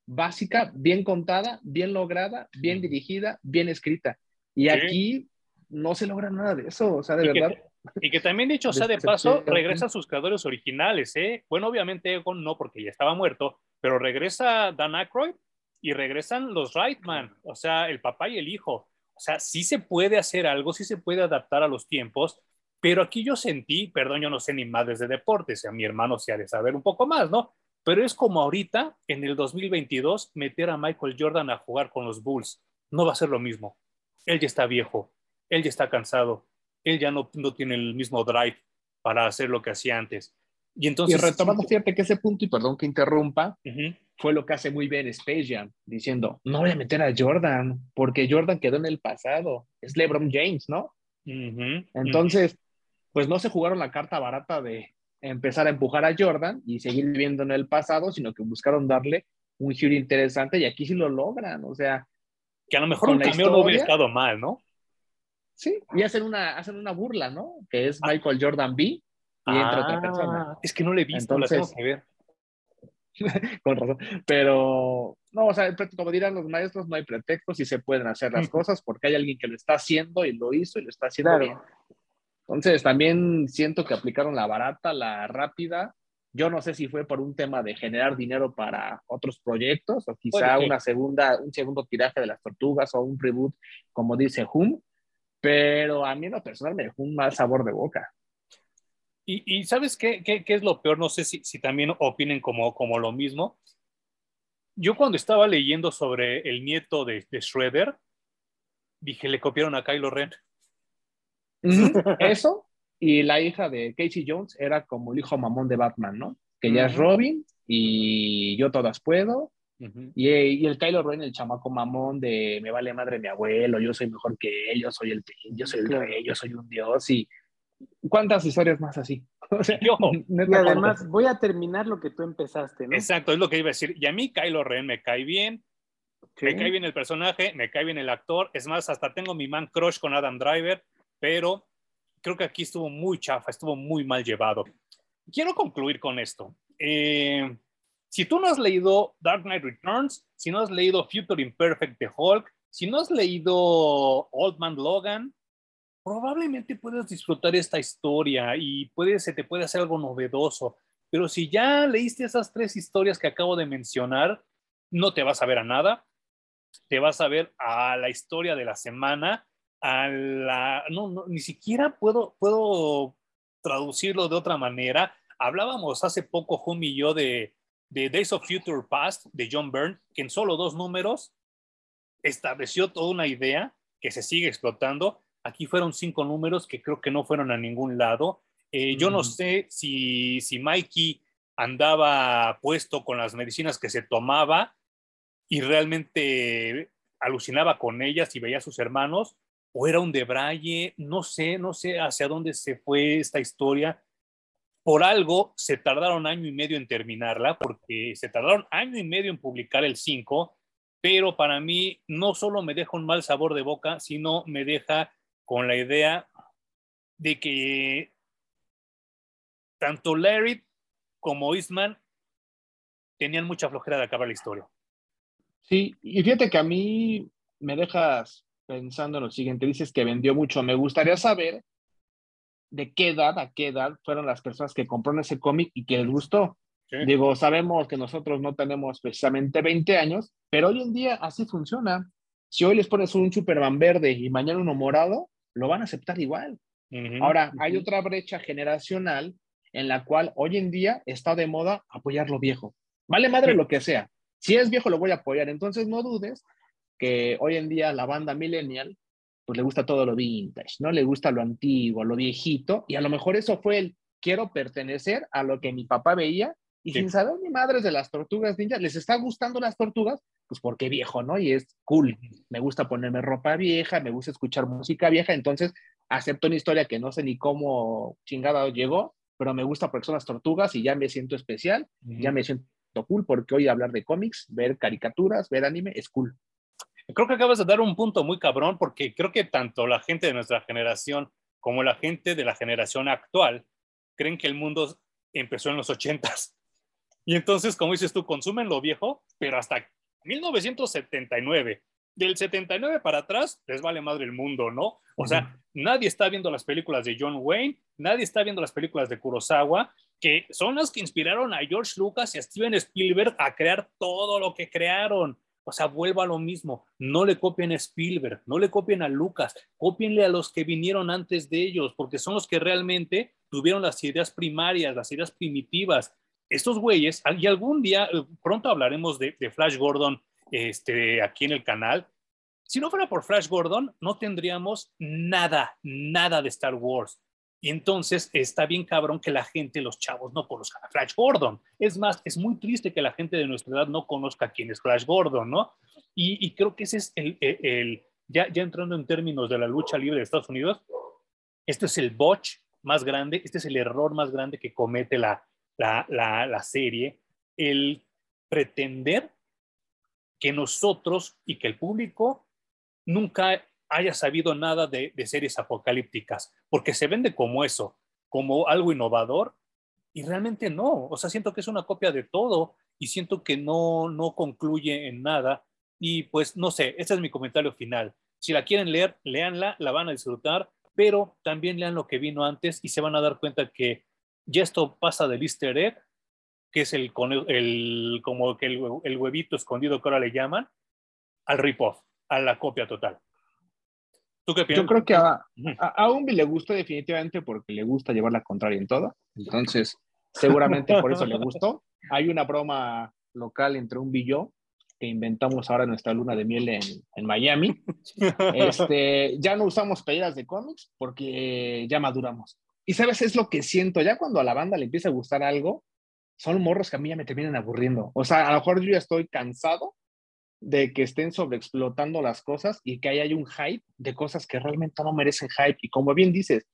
básica, bien contada, bien lograda, bien dirigida, bien escrita. Y aquí no se logra nada de eso, o sea, de verdad. y que también, dicho sea de paso, regresa a sus creadores originales, ¿eh? Bueno, obviamente Egon no, porque ya estaba muerto, pero regresa Dan Aykroyd y regresan los Reitman, o sea, el papá y el hijo. O sea, sí se puede hacer algo, sí se puede adaptar a los tiempos, pero aquí yo sentí, perdón, yo no sé ni más desde deportes, a mi hermano se ha de saber un poco más, ¿no? Pero es como ahorita, en el 2022, meter a Michael Jordan a jugar con los Bulls. No va a ser lo mismo. Él ya está viejo, él ya está cansado, él ya no, no tiene el mismo drive para hacer lo que hacía antes. Y entonces... Y retomando, fíjate que ese punto, y perdón que interrumpa, fue lo que hace muy bien Space Jam, diciendo, no voy a meter a Jordan, porque Jordan quedó en el pasado, es LeBron James, ¿no? Entonces, pues no se jugaron la carta barata de empezar a empujar a Jordan y seguir viviendo en el pasado, sino que buscaron darle un giro interesante y aquí sí lo logran, o sea... Que a lo mejor un cambio no hubiera estado mal, ¿no? Sí, y hacen una, hacen una burla, ¿no? Que es ah. Michael Jordan B y entra otra persona. Ah, es que no le he visto, Entonces, la tengo que ver. con razón. Pero, no, o sea, como dirán los maestros, no hay pretextos y se pueden hacer las cosas porque hay alguien que lo está haciendo y lo hizo y lo está haciendo bien. Entonces, también siento que aplicaron la barata, la rápida. Yo no sé si fue por un tema de generar dinero para otros proyectos o quizá una segunda, un segundo tiraje de las tortugas o un reboot, como dice Hum, pero a mí en lo personal me dejó un mal sabor de boca. Y, ¿sabes qué, qué, qué, es lo peor? No sé si, si también opinen como, como lo mismo. Yo cuando estaba leyendo sobre el nieto de, de Shredder, dije, le copiaron a Kylo Ren. Eso, y la hija de Casey Jones era como el hijo mamón de Batman, ¿no? Que ya es Robin y yo todas puedo. y, y, el Kylo Ren, el chamaco mamón de me vale madre mi abuelo, yo soy mejor que él, yo soy el, yo soy el rey, yo soy un dios. Y ¿Cuántas historias más así? y además voy a terminar lo que tú empezaste, ¿no? Exacto, es lo que iba a decir. Y a mí Kylo Ren me cae bien, me cae bien el personaje, me cae bien el actor. Es más, hasta tengo mi man crush con Adam Driver, pero creo que aquí estuvo muy chafa, estuvo muy mal llevado. Quiero concluir con esto. Eh, si tú no has leído Dark Knight Returns, si no has leído Future Imperfect de Hulk, si no has leído Old Man Logan, probablemente puedas disfrutar esta historia y puede, se te puede hacer algo novedoso. Pero si ya leíste esas tres historias que acabo de mencionar, no te vas a ver a nada. Te vas a ver a la historia de la semana, a la... No, ni siquiera puedo, puedo traducirlo de otra manera. Hablábamos hace poco, Humi y yo, de, de Days of Future Past de John Byrne, que en solo dos números estableció toda una idea que se sigue explotando Aquí fueron cinco números que creo que no fueron a ningún lado. Eh, yo no sé si, si Mikey andaba puesto con las medicinas que se tomaba y realmente alucinaba con ellas y veía a sus hermanos, o era un debraye, no sé, no sé hacia dónde se fue esta historia. Por algo se tardaron año y medio en terminarla, porque se tardaron año y medio en publicar el 5, pero para mí no solo me deja un mal sabor de boca, sino me deja con la idea de que tanto Larry como Eastman tenían mucha flojera de acabar la historia. Sí, y fíjate que a mí me dejas pensando en lo siguiente, dices que vendió mucho, me gustaría saber de qué edad, a qué edad fueron las personas que compraron ese cómic y que les gustó. Digo, sabemos que nosotros no tenemos precisamente 20 años, pero hoy en día así funciona. Si hoy les pones un Superman verde y mañana uno morado, lo van a aceptar igual. Ahora, hay otra brecha generacional en la cual hoy en día está de moda apoyar lo viejo. Vale madre lo que sea. Si es viejo, lo voy a apoyar. Entonces, no dudes que hoy en día la banda millennial, pues le gusta todo lo vintage, ¿no? Le gusta lo antiguo, lo viejito, y a lo mejor eso fue el quiero pertenecer a lo que mi papá veía y sin saber ni madres de las tortugas ninjas, les está gustando las tortugas, pues porque viejo, ¿no? Y es cool. Me gusta ponerme ropa vieja, me gusta escuchar música vieja, entonces acepto una historia que no sé ni cómo chingada llegó, pero me gusta porque son las tortugas y ya me siento especial, ya me siento cool porque hoy hablar de cómics, ver caricaturas, ver anime es cool. Creo que acabas de dar un punto muy cabrón porque creo que tanto la gente de nuestra generación como la gente de la generación actual creen que el mundo empezó en los ochentas y entonces, como dices tú, consumen lo viejo, pero hasta 1979. Del 79 para atrás, les vale madre el mundo, ¿no? O sea, nadie está viendo las películas de John Wayne, nadie está viendo las películas de Kurosawa, que son las que inspiraron a George Lucas y a Steven Spielberg a crear todo lo que crearon. O sea, vuelvo a lo mismo. No le copien a Spielberg, no le copien a Lucas, copienle a los que vinieron antes de ellos, porque son los que realmente tuvieron las ideas primarias, las ideas primitivas. Estos güeyes, y algún día, eh, pronto hablaremos de, Flash Gordon este, aquí en el canal. Si no fuera por Flash Gordon, no tendríamos nada, nada de Star Wars. Y entonces está bien cabrón que la gente, los chavos, no conozcan a Flash Gordon. Es más, es muy triste que la gente de nuestra edad no conozca quién es Flash Gordon, ¿no? Y, creo que ese es el, el, ya, ya entrando en términos de la lucha libre de Estados Unidos, este es el botch más grande, este es el error más grande que comete la, la, la, serie, el pretender que nosotros y que el público nunca haya sabido nada de, series apocalípticas, porque se vende como eso, como algo innovador, y realmente no. O sea, siento que es una copia de todo y siento que no, no concluye en nada. Y pues no sé, este es mi comentario final. Si la quieren leer, léanla, la van a disfrutar, pero también lean lo que vino antes y se van a dar cuenta que ya esto pasa del easter egg, que es el, el como que el, el huevito escondido que ahora le llaman, al rip-off, a la copia total. Yo creo que a, a, Umbi le gustó definitivamente porque le gusta llevar la contraria en todo. Entonces, seguramente por eso le gustó. Hay una broma local entre Umbi y yo que inventamos ahora nuestra luna de miel en, en Miami. Este, ya no usamos pedidas de cómics porque ya maduramos. Y sabes, es lo que siento, ya cuando a la banda le empieza a gustar algo, son morros que a mí ya me terminan aburriendo. O sea, a lo mejor yo ya estoy cansado de que estén sobreexplotando las cosas y que haya un hype de cosas que realmente no merecen hype. Y como bien dices,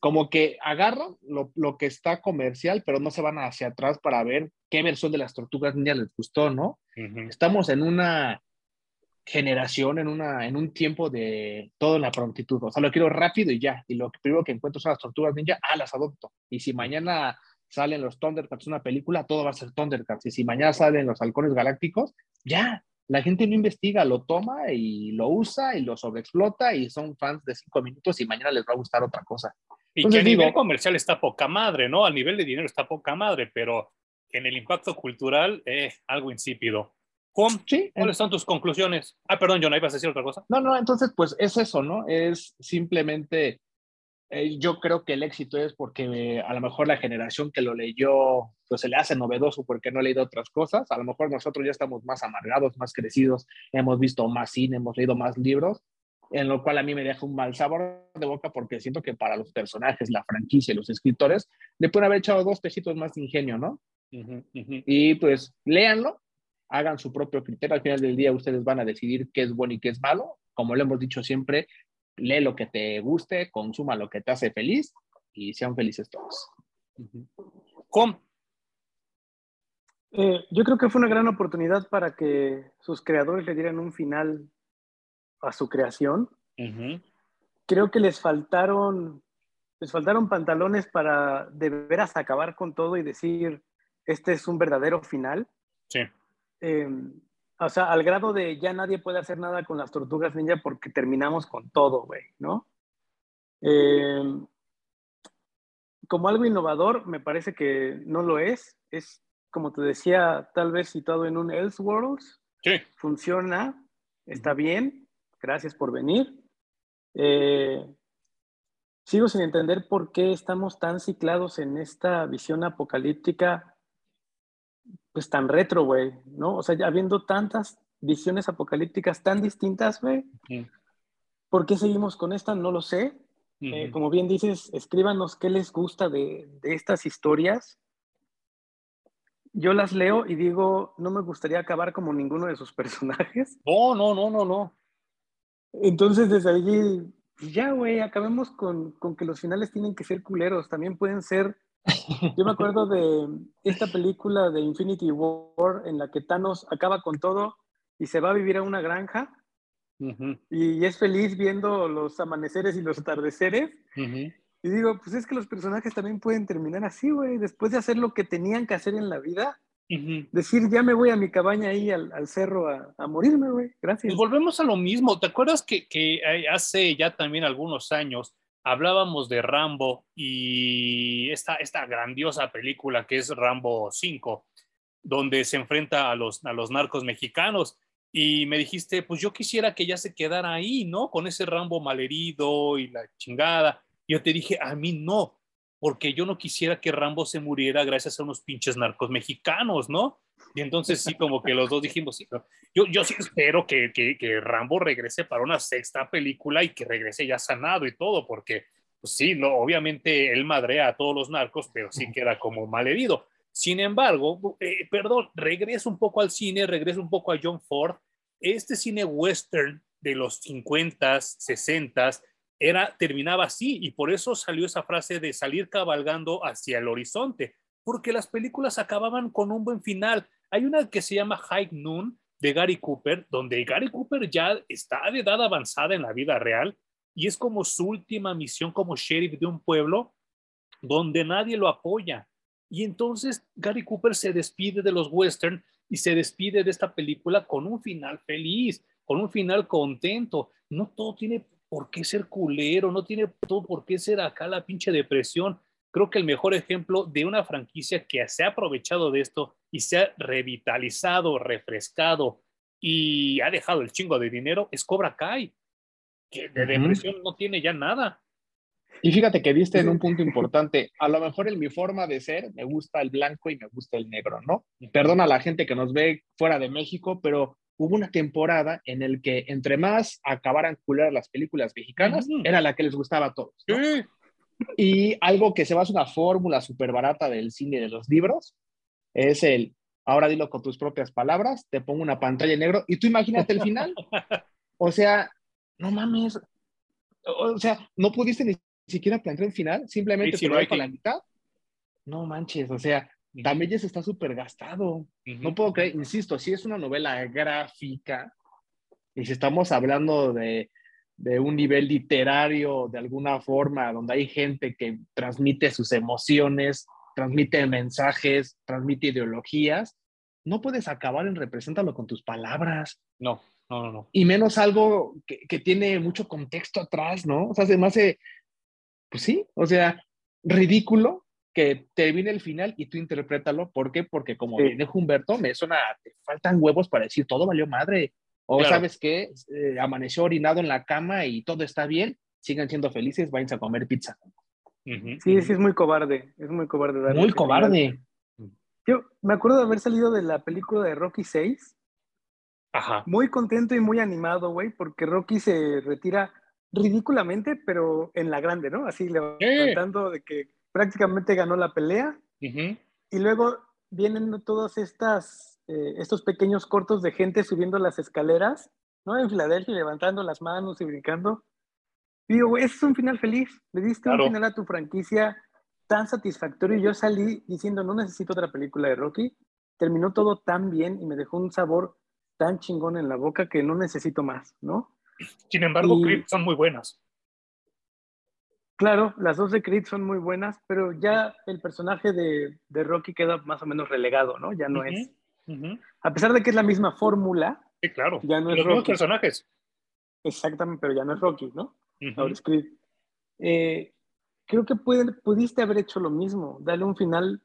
como que agarran lo, lo, que está comercial, pero no se van hacia atrás para ver qué versión de las tortugas niñas les gustó, ¿no? Estamos en una generación, en, una, en un tiempo de todo en la prontitud. O sea, lo quiero rápido y ya. Y lo primero que encuentro son las tortugas ninja, ah, las adopto. Y si mañana salen los Thundercats, una película, todo va a ser Thundercats. Y si mañana salen los halcones galácticos, ya, la gente no investiga, lo toma y lo usa y lo sobreexplota y son fans de cinco minutos y mañana les va a gustar otra cosa. Y que a nivel comercial está poca madre, ¿no? A nivel de dinero está poca madre, pero en el impacto cultural es algo insípido. Juan, sí, ¿cuáles son tus conclusiones? Ah, perdón, John, ¿ibas a decir otra cosa? No, no, entonces pues es eso, ¿no? Es simplemente eh, yo creo que el éxito es porque eh, a lo mejor la generación que lo leyó, pues se le hace novedoso porque no ha leído otras cosas. A lo mejor nosotros ya estamos más amargados, más crecidos, hemos visto más cine, hemos leído más libros, en lo cual a mí me deja un mal sabor de boca porque siento que para los personajes, la franquicia y los escritores, le pueden haber echado dos tejitos más de ingenio, ¿no? Y pues léanlo, hagan su propio criterio. Al final del día ustedes van a decidir qué es bueno y qué es malo. Como lo hemos dicho siempre, lee lo que te guste, consuma lo que te hace feliz y sean felices todos. ¿Cómo? Eh, yo creo que fue una gran oportunidad para que sus creadores le dieran un final a su creación. Creo que les faltaron, les faltaron pantalones para de veras acabar con todo y decir, este es un verdadero final. Sí. Em, o sea, al grado de ya nadie puede hacer nada con las tortugas ninja porque terminamos con todo, güey, ¿no? Eh, como algo innovador, me parece que no lo es. Es, como te decía, tal vez situado en un Elseworlds. Sí. Funciona, está bien. Gracias por venir. Eh, sigo sin entender por qué estamos tan ciclados en esta visión apocalíptica pues tan retro, güey, ¿no? O sea, ya habiendo tantas visiones apocalípticas tan distintas, güey, ¿por qué seguimos con esta? No lo sé. Eh, como bien dices, escríbanos qué les gusta de, de, estas historias. Yo las leo y digo, no me gustaría acabar como ninguno de sus personajes. No, no, no, no, no. Entonces, desde allí, ya, güey, acabemos con, con que los finales tienen que ser culeros. También pueden ser yo me acuerdo de esta película de Infinity War en la que Thanos acaba con todo y se va a vivir a una granja y es feliz viendo los amaneceres y los atardeceres. Y digo, pues es que los personajes también pueden terminar así, güey, después de hacer lo que tenían que hacer en la vida. Decir, ya me voy a mi cabaña ahí al, cerro a, a morirme, güey. Gracias. Volvemos a lo mismo. ¿Te acuerdas que, que hace ya también algunos años hablábamos de Rambo y esta, esta grandiosa película que es Rambo 5, donde se enfrenta a los, a los narcos mexicanos. y me dijiste, pues yo quisiera que ya se quedara ahí, ¿no? Con ese Rambo malherido y la chingada. Yo te dije, a mí no, porque yo no quisiera que Rambo se muriera gracias a unos pinches narcos mexicanos, ¿no? Y entonces sí, como que los dos dijimos, sí, yo, yo sí espero que, que, que, Rambo regrese para una sexta película y que regrese ya sanado y todo, porque pues sí, no, obviamente él madrea a todos los narcos, pero sí queda como malherido. Sin embargo, eh, perdón, regreso un poco al cine, regreso un poco a John Ford. Este cine western de los 50, 60 era terminaba así y por eso salió esa frase de salir cabalgando hacia el horizonte, porque las películas acababan con un buen final. Hay una que se llama High Noon de Gary Cooper, donde Gary Cooper ya está de edad avanzada en la vida real y es como su última misión como sheriff de un pueblo donde nadie lo apoya. Y entonces Gary Cooper se despide de los western y se despide de esta película con un final feliz, con un final contento. No todo tiene por qué ser culero, no tiene todo por qué ser acá la pinche depresión. Creo que el mejor ejemplo de una franquicia que se ha aprovechado de esto y se ha revitalizado, refrescado y ha dejado el chingo de dinero es Cobra Kai que de depresión no tiene ya nada. Y fíjate que viste en un punto importante, a lo mejor en mi forma de ser me gusta el blanco y me gusta el negro, ¿no? Perdona a la gente que nos ve fuera de México, pero hubo una temporada en el que entre más acabaran cular las películas mexicanas, era la que les gustaba a todos. Y algo que se basa una fórmula súper barata del cine y de los libros es el, ahora dilo con tus propias palabras, te pongo una pantalla en negro y tú imagínate el final. O sea, no mames. O sea, no pudiste ni siquiera plantear un final, simplemente sí, sí, la mitad. No manches, o sea, también ya se está súper gastado. No puedo creer, insisto, si es una novela gráfica y si estamos hablando de, de un nivel literario de alguna forma, donde hay gente que transmite sus emociones, transmite mensajes, transmite ideologías, no puedes acabar en representarlo con tus palabras. No. No, no, no. Y menos algo que, que, tiene mucho contexto atrás, ¿no? O sea, se me hace, pues sí, o sea, ridículo que termine el final y tú interprétalo. ¿Por qué? Porque como sí. viene Humberto, me suena, te faltan huevos para decir todo valió madre. O claro. sabes qué, eh, amaneció orinado en la cama y todo está bien, sigan siendo felices, váyanse a comer pizza. Uh -huh. Sí, sí, es muy cobarde, es muy cobarde. Muy cobarde. Yo me acuerdo de haber salido de la película de Rocky 6 Ajá. Muy contento y muy animado, güey, porque Rocky se retira ridículamente, pero en la grande, ¿no? Así levantando de que prácticamente ganó la pelea. Uh -huh. Y luego vienen todos estas, eh, estos pequeños cortos de gente subiendo las escaleras, ¿no? En Filadelfia, levantando las manos y brincando. Y digo, güey, ese es un final feliz. Le diste claro. un final a tu franquicia tan satisfactorio. Y yo salí diciendo, no necesito otra película de Rocky. Terminó todo tan bien y me dejó un sabor tan chingón en la boca que no necesito más, ¿no? Sin embargo, y, Creed son muy buenas. Claro, las dos de Creed son muy buenas, pero ya el personaje de, de Rocky queda más o menos relegado, ¿no? Ya no uh -huh, es. Uh -huh. A pesar de que es la misma fórmula. Sí, claro. Ya no es Los Rocky. mismos personajes. Exactamente, pero ya no es Rocky, ¿no? Uh -huh. Ahora es Creed. Eh, creo que puede, pudiste haber hecho lo mismo, darle un final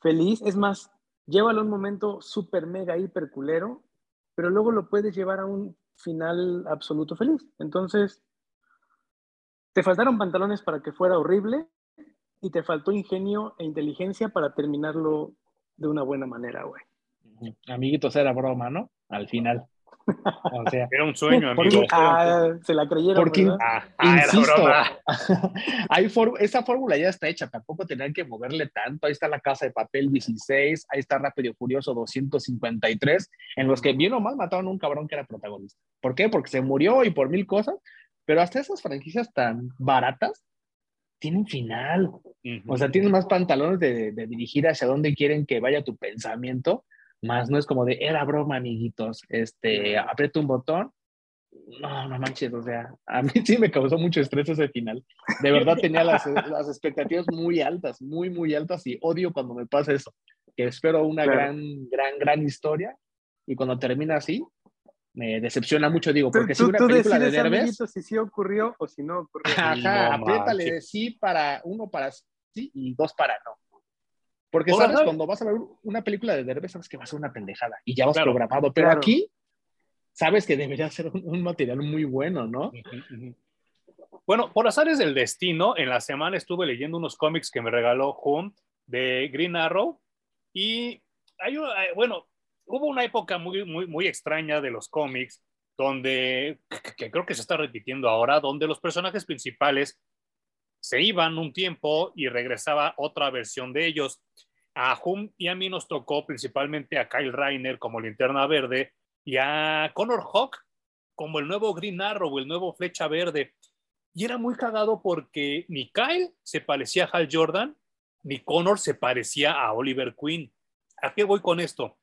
feliz. Es más, llévalo a un momento súper, mega, hiper culero pero luego lo puedes llevar a un final absoluto feliz. Entonces, te faltaron pantalones para que fuera horrible y te faltó ingenio e inteligencia para terminarlo de una buena manera, güey. Amiguitos, era broma, ¿no? Al final. O sea, era un sueño, amigo. Ah, se la creyeron. Porque, ah, ah, insisto, hay esa fórmula ya está hecha, tampoco tenían que moverle tanto. Ahí está la casa de papel 16, ahí está Rápido y Furioso 253, en los que bien o mal mataron a un cabrón que era protagonista. ¿Por qué? Porque se murió y por mil cosas, pero hasta esas franquicias tan baratas tienen final. Uh -huh. O sea, tienen más pantalones de, de dirigir hacia dónde quieren que vaya tu pensamiento más no es como de, era broma, amiguitos, este, aprieto un botón. No, no manches, o sea, a mí sí me causó mucho estrés ese final. De verdad tenía las, las expectativas muy altas, muy, muy altas y odio cuando me pasa eso, que espero una claro. gran, gran, gran historia y cuando termina así, me decepciona mucho, digo, porque tú, si una película de Derbez... si sí ocurrió o si no ocurrió. Ajá, no, apriétale de sí para, uno para sí y dos para no. Porque sabes, cuando vas a ver una película de Derbez, sabes que va a ser una pendejada y ya vas claro, programado. Pero claro. aquí, sabes que debería ser un, material muy bueno, ¿no? Bueno, por azares del destino, en la semana estuve leyendo unos cómics que me regaló Home de Green Arrow y hay, eh, bueno, hubo una época muy, muy, muy extraña de los cómics donde, que creo que se está repitiendo ahora, donde los personajes principales se iban un tiempo y regresaba otra versión de ellos. A Hum y a mí nos tocó principalmente a Kyle Reiner como linterna verde y a Connor Hawk como el nuevo Green Arrow, el nuevo Flecha Verde. Y era muy cagado porque ni Kyle se parecía a Hal Jordan, ni Connor se parecía a Oliver Queen. ¿A qué voy con esto?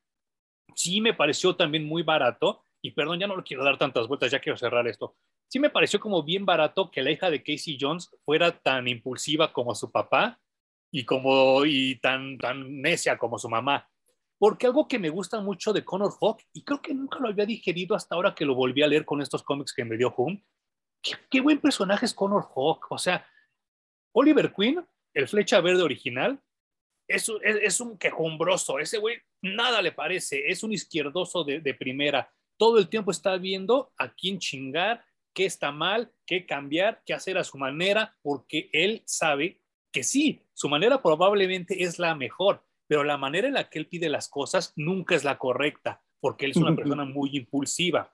Sí me pareció también muy barato, y perdón, ya no lo quiero dar tantas vueltas, ya quiero cerrar esto. Sí me pareció como bien barato que la hija de Casey Jones fuera tan impulsiva como su papá y como y tan tan necia como su mamá. Porque algo que me gusta mucho de Connor Hawk, y creo que nunca lo había digerido hasta ahora que lo volví a leer con estos cómics que me dio Hum, qué, qué buen personaje es Connor Hawk. O sea, Oliver Queen, el flecha verde original, es, es, un quejumbroso. Ese güey nada le parece. Es un izquierdoso de, de primera. Todo el tiempo está viendo a quién chingar, qué está mal, qué cambiar, qué hacer a su manera, porque él sabe que sí, su manera probablemente es la mejor, pero la manera en la que él pide las cosas nunca es la correcta, porque él es una persona muy impulsiva.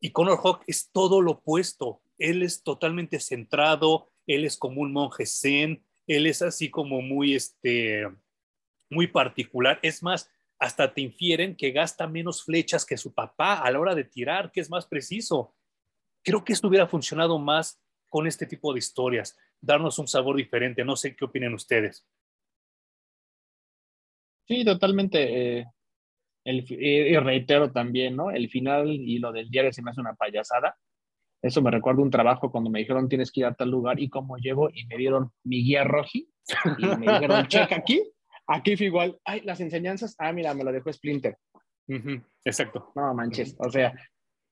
Y Connor Hawk es todo lo opuesto. Él es totalmente centrado, él es como un monje zen, él es así como muy, este, muy particular. Es más, hasta te infieren que gasta menos flechas que su papá a la hora de tirar, que es más preciso. Creo que esto hubiera funcionado más con este tipo de historias, darnos un sabor diferente. No sé qué opinan ustedes. Sí, totalmente. Eh, el, y reitero también, ¿no? El final y lo del diario se me hace una payasada. Eso me recuerda un trabajo cuando me dijeron tienes que ir a tal lugar y cómo llego y me dieron mi guía roji y me dijeron checa aquí. Aquí fue igual, ay, las enseñanzas, ah, mira, me lo dejó Splinter. Exacto. No manches, o sea,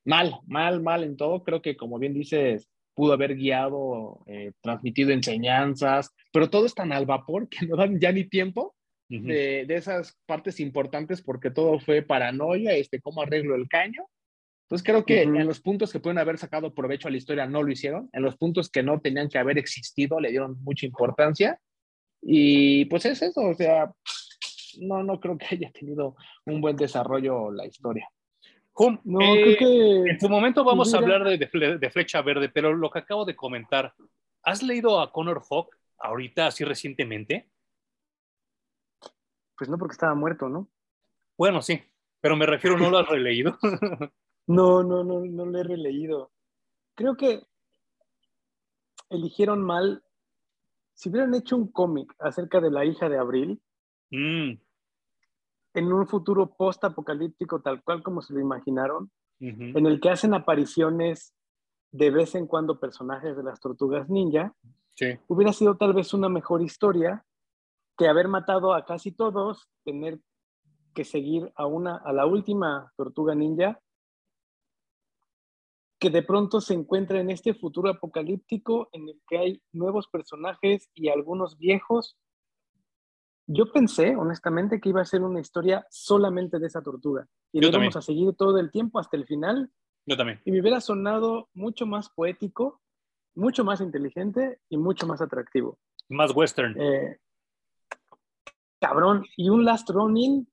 mal, mal, mal en todo. Creo que, como bien dices, pudo haber guiado, eh, transmitido enseñanzas, pero todo es tan al vapor que no dan ya ni tiempo de, de, esas partes importantes porque todo fue paranoia, este, cómo arreglo el caño. Entonces creo que en los puntos que pueden haber sacado provecho a la historia no lo hicieron, en los puntos que no tenían que haber existido le dieron mucha importancia y pues es eso, o sea, no, no creo que haya tenido un buen desarrollo la historia. No, eh, creo que... En su momento vamos a hablar de, de, Flecha Verde, pero lo que acabo de comentar, ¿has leído a Connor Hawk ahorita, así recientemente? Pues no, porque estaba muerto, ¿no? Bueno, sí, pero me refiero, ¿no lo has releído? no, no, no, no lo he releído. Creo que eligieron mal si hubieran hecho un cómic acerca de la hija de Abril, mm. En un futuro post-apocalíptico tal cual como se lo imaginaron, en el que hacen apariciones de vez en cuando personajes de las tortugas ninja, hubiera sido tal vez una mejor historia que haber matado a casi todos, tener que seguir a, una, a la última tortuga ninja que de pronto se encuentra en este futuro apocalíptico en el que hay nuevos personajes y algunos viejos. Yo pensé, honestamente, que iba a ser una historia solamente de esa tortuga. Y lo íbamos a seguir todo el tiempo hasta el final. Yo también. Y me hubiera sonado mucho más poético, mucho más inteligente y mucho más atractivo. Más western. Eh, cabrón. Y un Last Running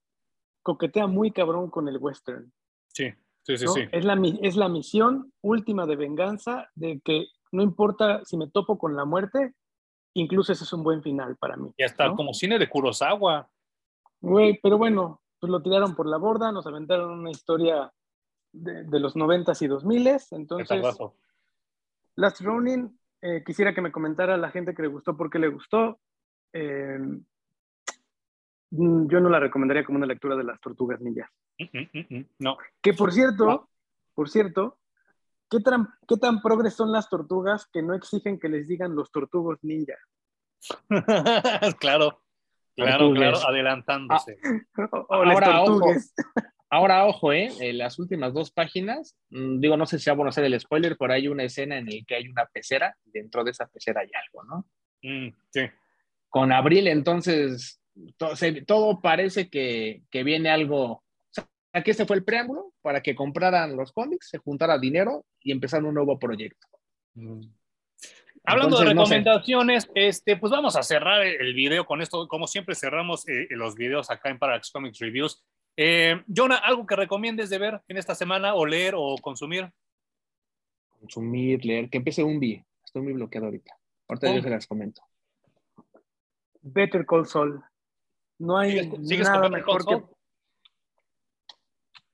coquetea muy cabrón con el western. Sí. Es, la, es la misión última de venganza de que no importa si me topo con la muerte, incluso ese es un buen final para mí. Ya está, como cine de Kurosawa. Güey, pero bueno, pues lo tiraron por la borda, nos aventaron una historia de, los noventas y dos miles, entonces... Last Ronin, eh, quisiera que me comentara la gente que le gustó, por qué le gustó. Eh, Mm, yo no la recomendaría como una lectura de las tortugas ninjas. Mm, mm, no. Que por cierto, por cierto, ¿qué tan, ¿qué tan progres son las tortugas que no exigen que les digan los tortugos ninja? claro, claro, claro, adelantándose. Ah, ahora, ojo, ahora, ojo, ¿eh? En las últimas dos páginas, digo, no sé si sea bueno hacer el spoiler, pero hay una escena en la que hay una pecera, y dentro de esa pecera hay algo, ¿no? sí. Con Abril, entonces, todo, parece que, viene algo, aquí este fue el preámbulo para que compraran los cómics, se juntara dinero y empezaran un nuevo proyecto. Mm. Hablando de recomendaciones, este, pues vamos a cerrar el video con esto. Como siempre, cerramos eh, los videos acá en Parax Comics Reviews. Eh, Jonah, ¿algo que recomiendes de ver en esta semana o leer o consumir? Consumir, leer, que empiece un día. Estoy muy bloqueado ahorita. Ahorita yo oh. se las comento. Better Call Saul. No hay nada mejor que.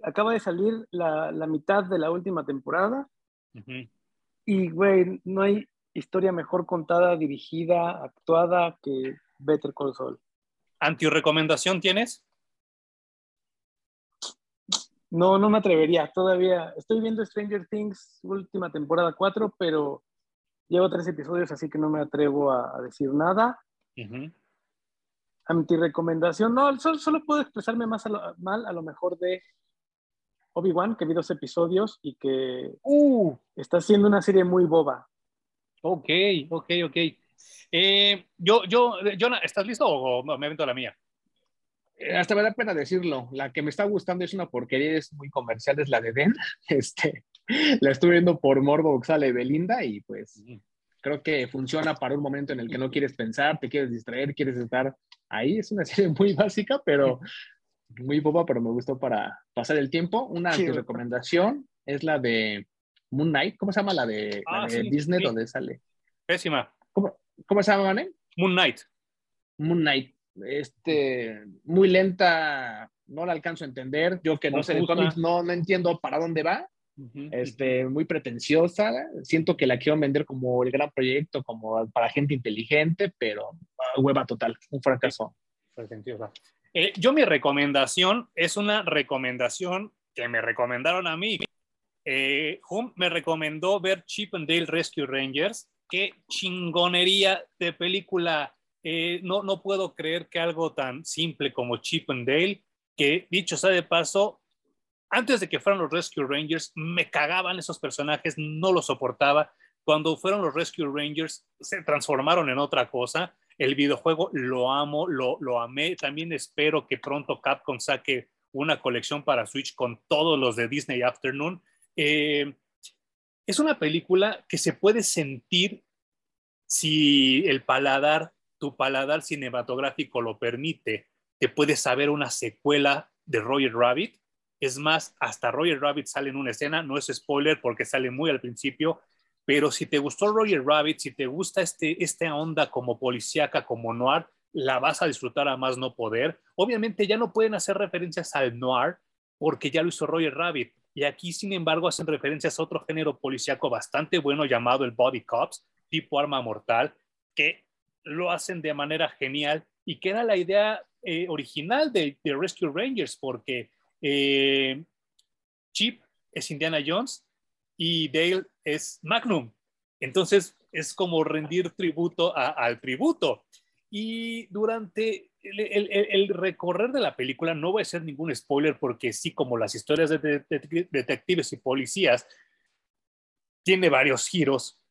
Acaba de salir la, mitad de la última temporada. Y, güey, no hay historia mejor contada, dirigida, actuada que Better Call Saul. ¿Anti-recomendación tienes? No, no me atrevería. Todavía estoy viendo Stranger Things última temporada 4, pero llevo tres episodios, así que no me atrevo a, decir nada. Anti-recomendación, no, solo, puedo expresarme más mal a lo mejor de Obi-Wan, que vi dos episodios y que uh. está siendo una serie muy boba. Ok, ok, ok. Eh, yo, yo, Jonah, ¿estás listo o me avento la mía? Eh, hasta me da pena decirlo. La que me está gustando es una porquería, es muy comercial, es la de Den. Este, la estuve viendo por Morbo, sale Belinda y pues creo que funciona para un momento en el que no quieres pensar, te quieres distraer, quieres estar ahí. Es una serie muy básica, pero muy boba, pero me gustó para pasar el tiempo. Una recomendación es la de Moon Knight, ¿cómo se llama la de, ah, Disney donde sale? Pésima. ¿Cómo, cómo se llama, Mané? Moon Knight. Moon Knight. Este, muy lenta, no la alcanzo a entender. Yo que no sé de cómics, no, no entiendo para dónde va. este, muy pretenciosa. Siento que la quiero vender como el gran proyecto, como para gente inteligente, pero ah, hueva total, un fracaso. Eh, yo mi recomendación es una recomendación que me recomendaron a mí eh, Hum me recomendó ver Chip and Dale Rescue Rangers. Qué chingonería de película. Eh, no, no puedo creer que algo tan simple como Chip and Dale, que dicho sea de paso, antes de que fueran los Rescue Rangers, me cagaban esos personajes, no los soportaba. Cuando fueron los Rescue Rangers, se transformaron en otra cosa. El videojuego lo amo, lo, amé. También espero que pronto Capcom saque una colección para Switch con todos los de Disney Afternoon eh, es una película que se puede sentir si el paladar, tu paladar cinematográfico lo permite, te puedes saber una secuela de Roger Rabbit. Es más, hasta Roger Rabbit sale en una escena, no es spoiler porque sale muy al principio, pero si te gustó Roger Rabbit, si te gusta este, esta onda como policíaca, como noir, la vas a disfrutar a más no poder. Obviamente ya no pueden hacer referencias al noir porque ya lo hizo Roger Rabbit, y aquí, sin embargo, hacen referencias a otro género policíaco bastante bueno llamado el Body Cops, tipo arma mortal, que lo hacen de manera genial y que era la idea eh, original de, Rescue Rangers, porque eh, Chip es Indiana Jones y Dale es Magnum. Entonces es como rendir tributo al tributo. Y durante el, recorrer de la película, no voy a hacer ningún spoiler porque sí, como las historias de, detectives y policías, tiene varios giros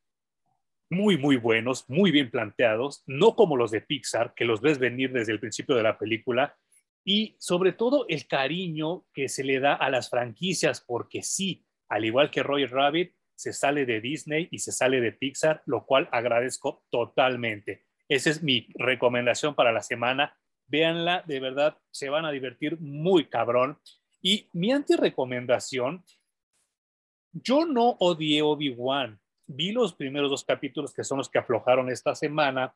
muy, muy buenos, muy bien planteados, no como los de Pixar, que los ves venir desde el principio de la película, y sobre todo el cariño que se le da a las franquicias, porque sí, al igual que Roger Rabbit, se sale de Disney y se sale de Pixar, lo cual agradezco totalmente. Esa es mi recomendación para la semana. Véanla, de verdad, se van a divertir muy cabrón. Y mi anti-recomendación, yo no odié Obi-Wan. Vi los primeros dos capítulos que son los que aflojaron esta semana,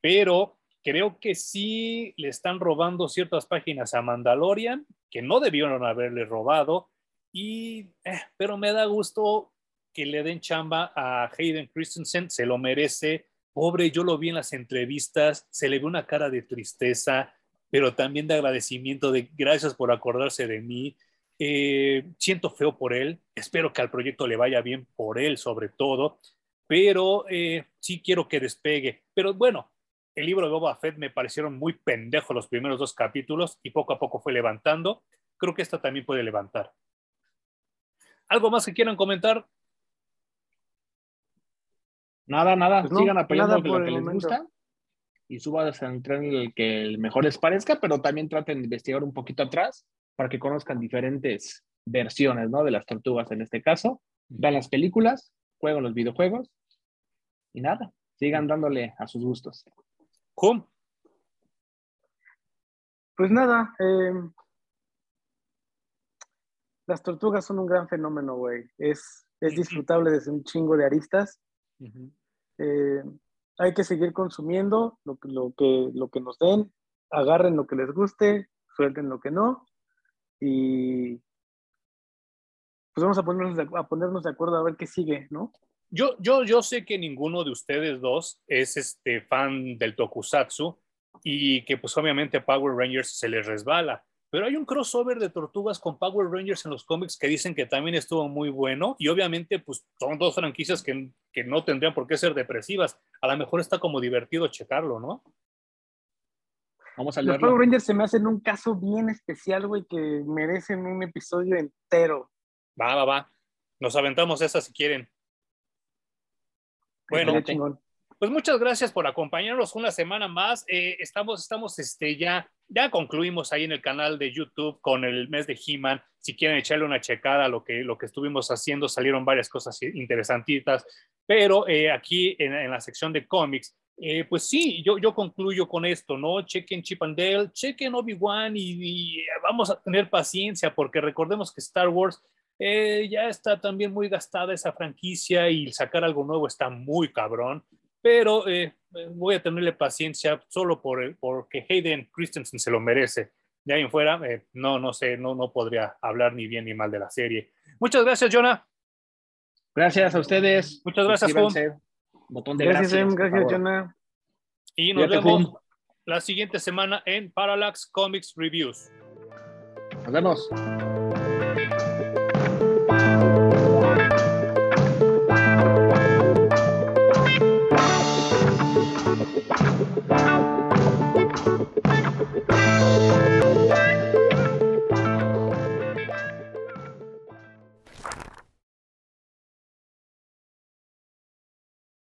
pero creo que sí le están robando ciertas páginas a Mandalorian, que no debieron haberle robado, y, eh, pero me da gusto que le den chamba a Hayden Christensen, se lo merece, Pobre, yo lo vi en las entrevistas, se le ve una cara de tristeza, pero también de agradecimiento, de gracias por acordarse de mí. Eh, siento feo por él, espero que al proyecto le vaya bien por él sobre todo, pero eh, sí quiero que despegue. Pero bueno, el libro de Boba Fett me parecieron muy pendejos los primeros dos capítulos y poco a poco fue levantando. Creo que esta también puede levantar. ¿Algo más que quieran comentar? Nada, nada, pues sigan apoyando lo que les gusta y suban al tren el que mejor les parezca, pero también traten de investigar un poquito atrás para que conozcan diferentes versiones, ¿no? De las tortugas en este caso. Vean las películas, jueguen los videojuegos y nada, sigan dándole a sus gustos. ¿Cómo? Pues nada, eh, las tortugas son un gran fenómeno, güey. Es, es disfrutable desde un chingo de aristas. Eh, hay que seguir consumiendo lo, lo, que, lo que nos den, agarren lo que les guste, suelten lo que no. Y pues vamos a ponernos, de, a ponernos de acuerdo a ver qué sigue, ¿no? Yo, yo, yo sé que ninguno de ustedes dos es este fan del tokusatsu y que pues obviamente Power Rangers se les resbala. Pero hay un crossover de tortugas con Power Rangers en los cómics que dicen que también estuvo muy bueno y obviamente pues son dos franquicias que, que no tendrían por qué ser depresivas. A lo mejor está como divertido checarlo, ¿no? Vamos a Los Power Rangers se me hacen un caso bien especial, güey, que merecen un episodio entero. Va, va, va. Nos aventamos esa si quieren. Bueno, pues muchas gracias por acompañarnos una semana más. Eh, estamos, estamos, este, ya, ya concluimos ahí en el canal de YouTube con el mes de He-Man. Si quieren echarle una checada a lo que, lo que estuvimos haciendo, salieron varias cosas interesantitas. Pero eh, aquí en, la sección de cómics, eh, pues sí, yo, yo concluyo con esto, ¿no? Chequen Chip and Dale, chequen Obi-Wan y, y, vamos a tener paciencia porque recordemos que Star Wars eh, ya está también muy gastada esa franquicia y sacar algo nuevo está muy cabrón, pero eh, voy a tenerle paciencia solo por, porque Hayden Christensen se lo merece. De ahí en fuera, eh, no, no sé, no, no podría hablar ni bien ni mal de la serie. Muchas gracias, Jonah. Gracias a ustedes. Muchas gracias, Juan. Botón de gracias, gracias, gracias Jonah. Y nos vemos la siguiente semana en Parallax Comics Reviews. Nos vemos. Thank.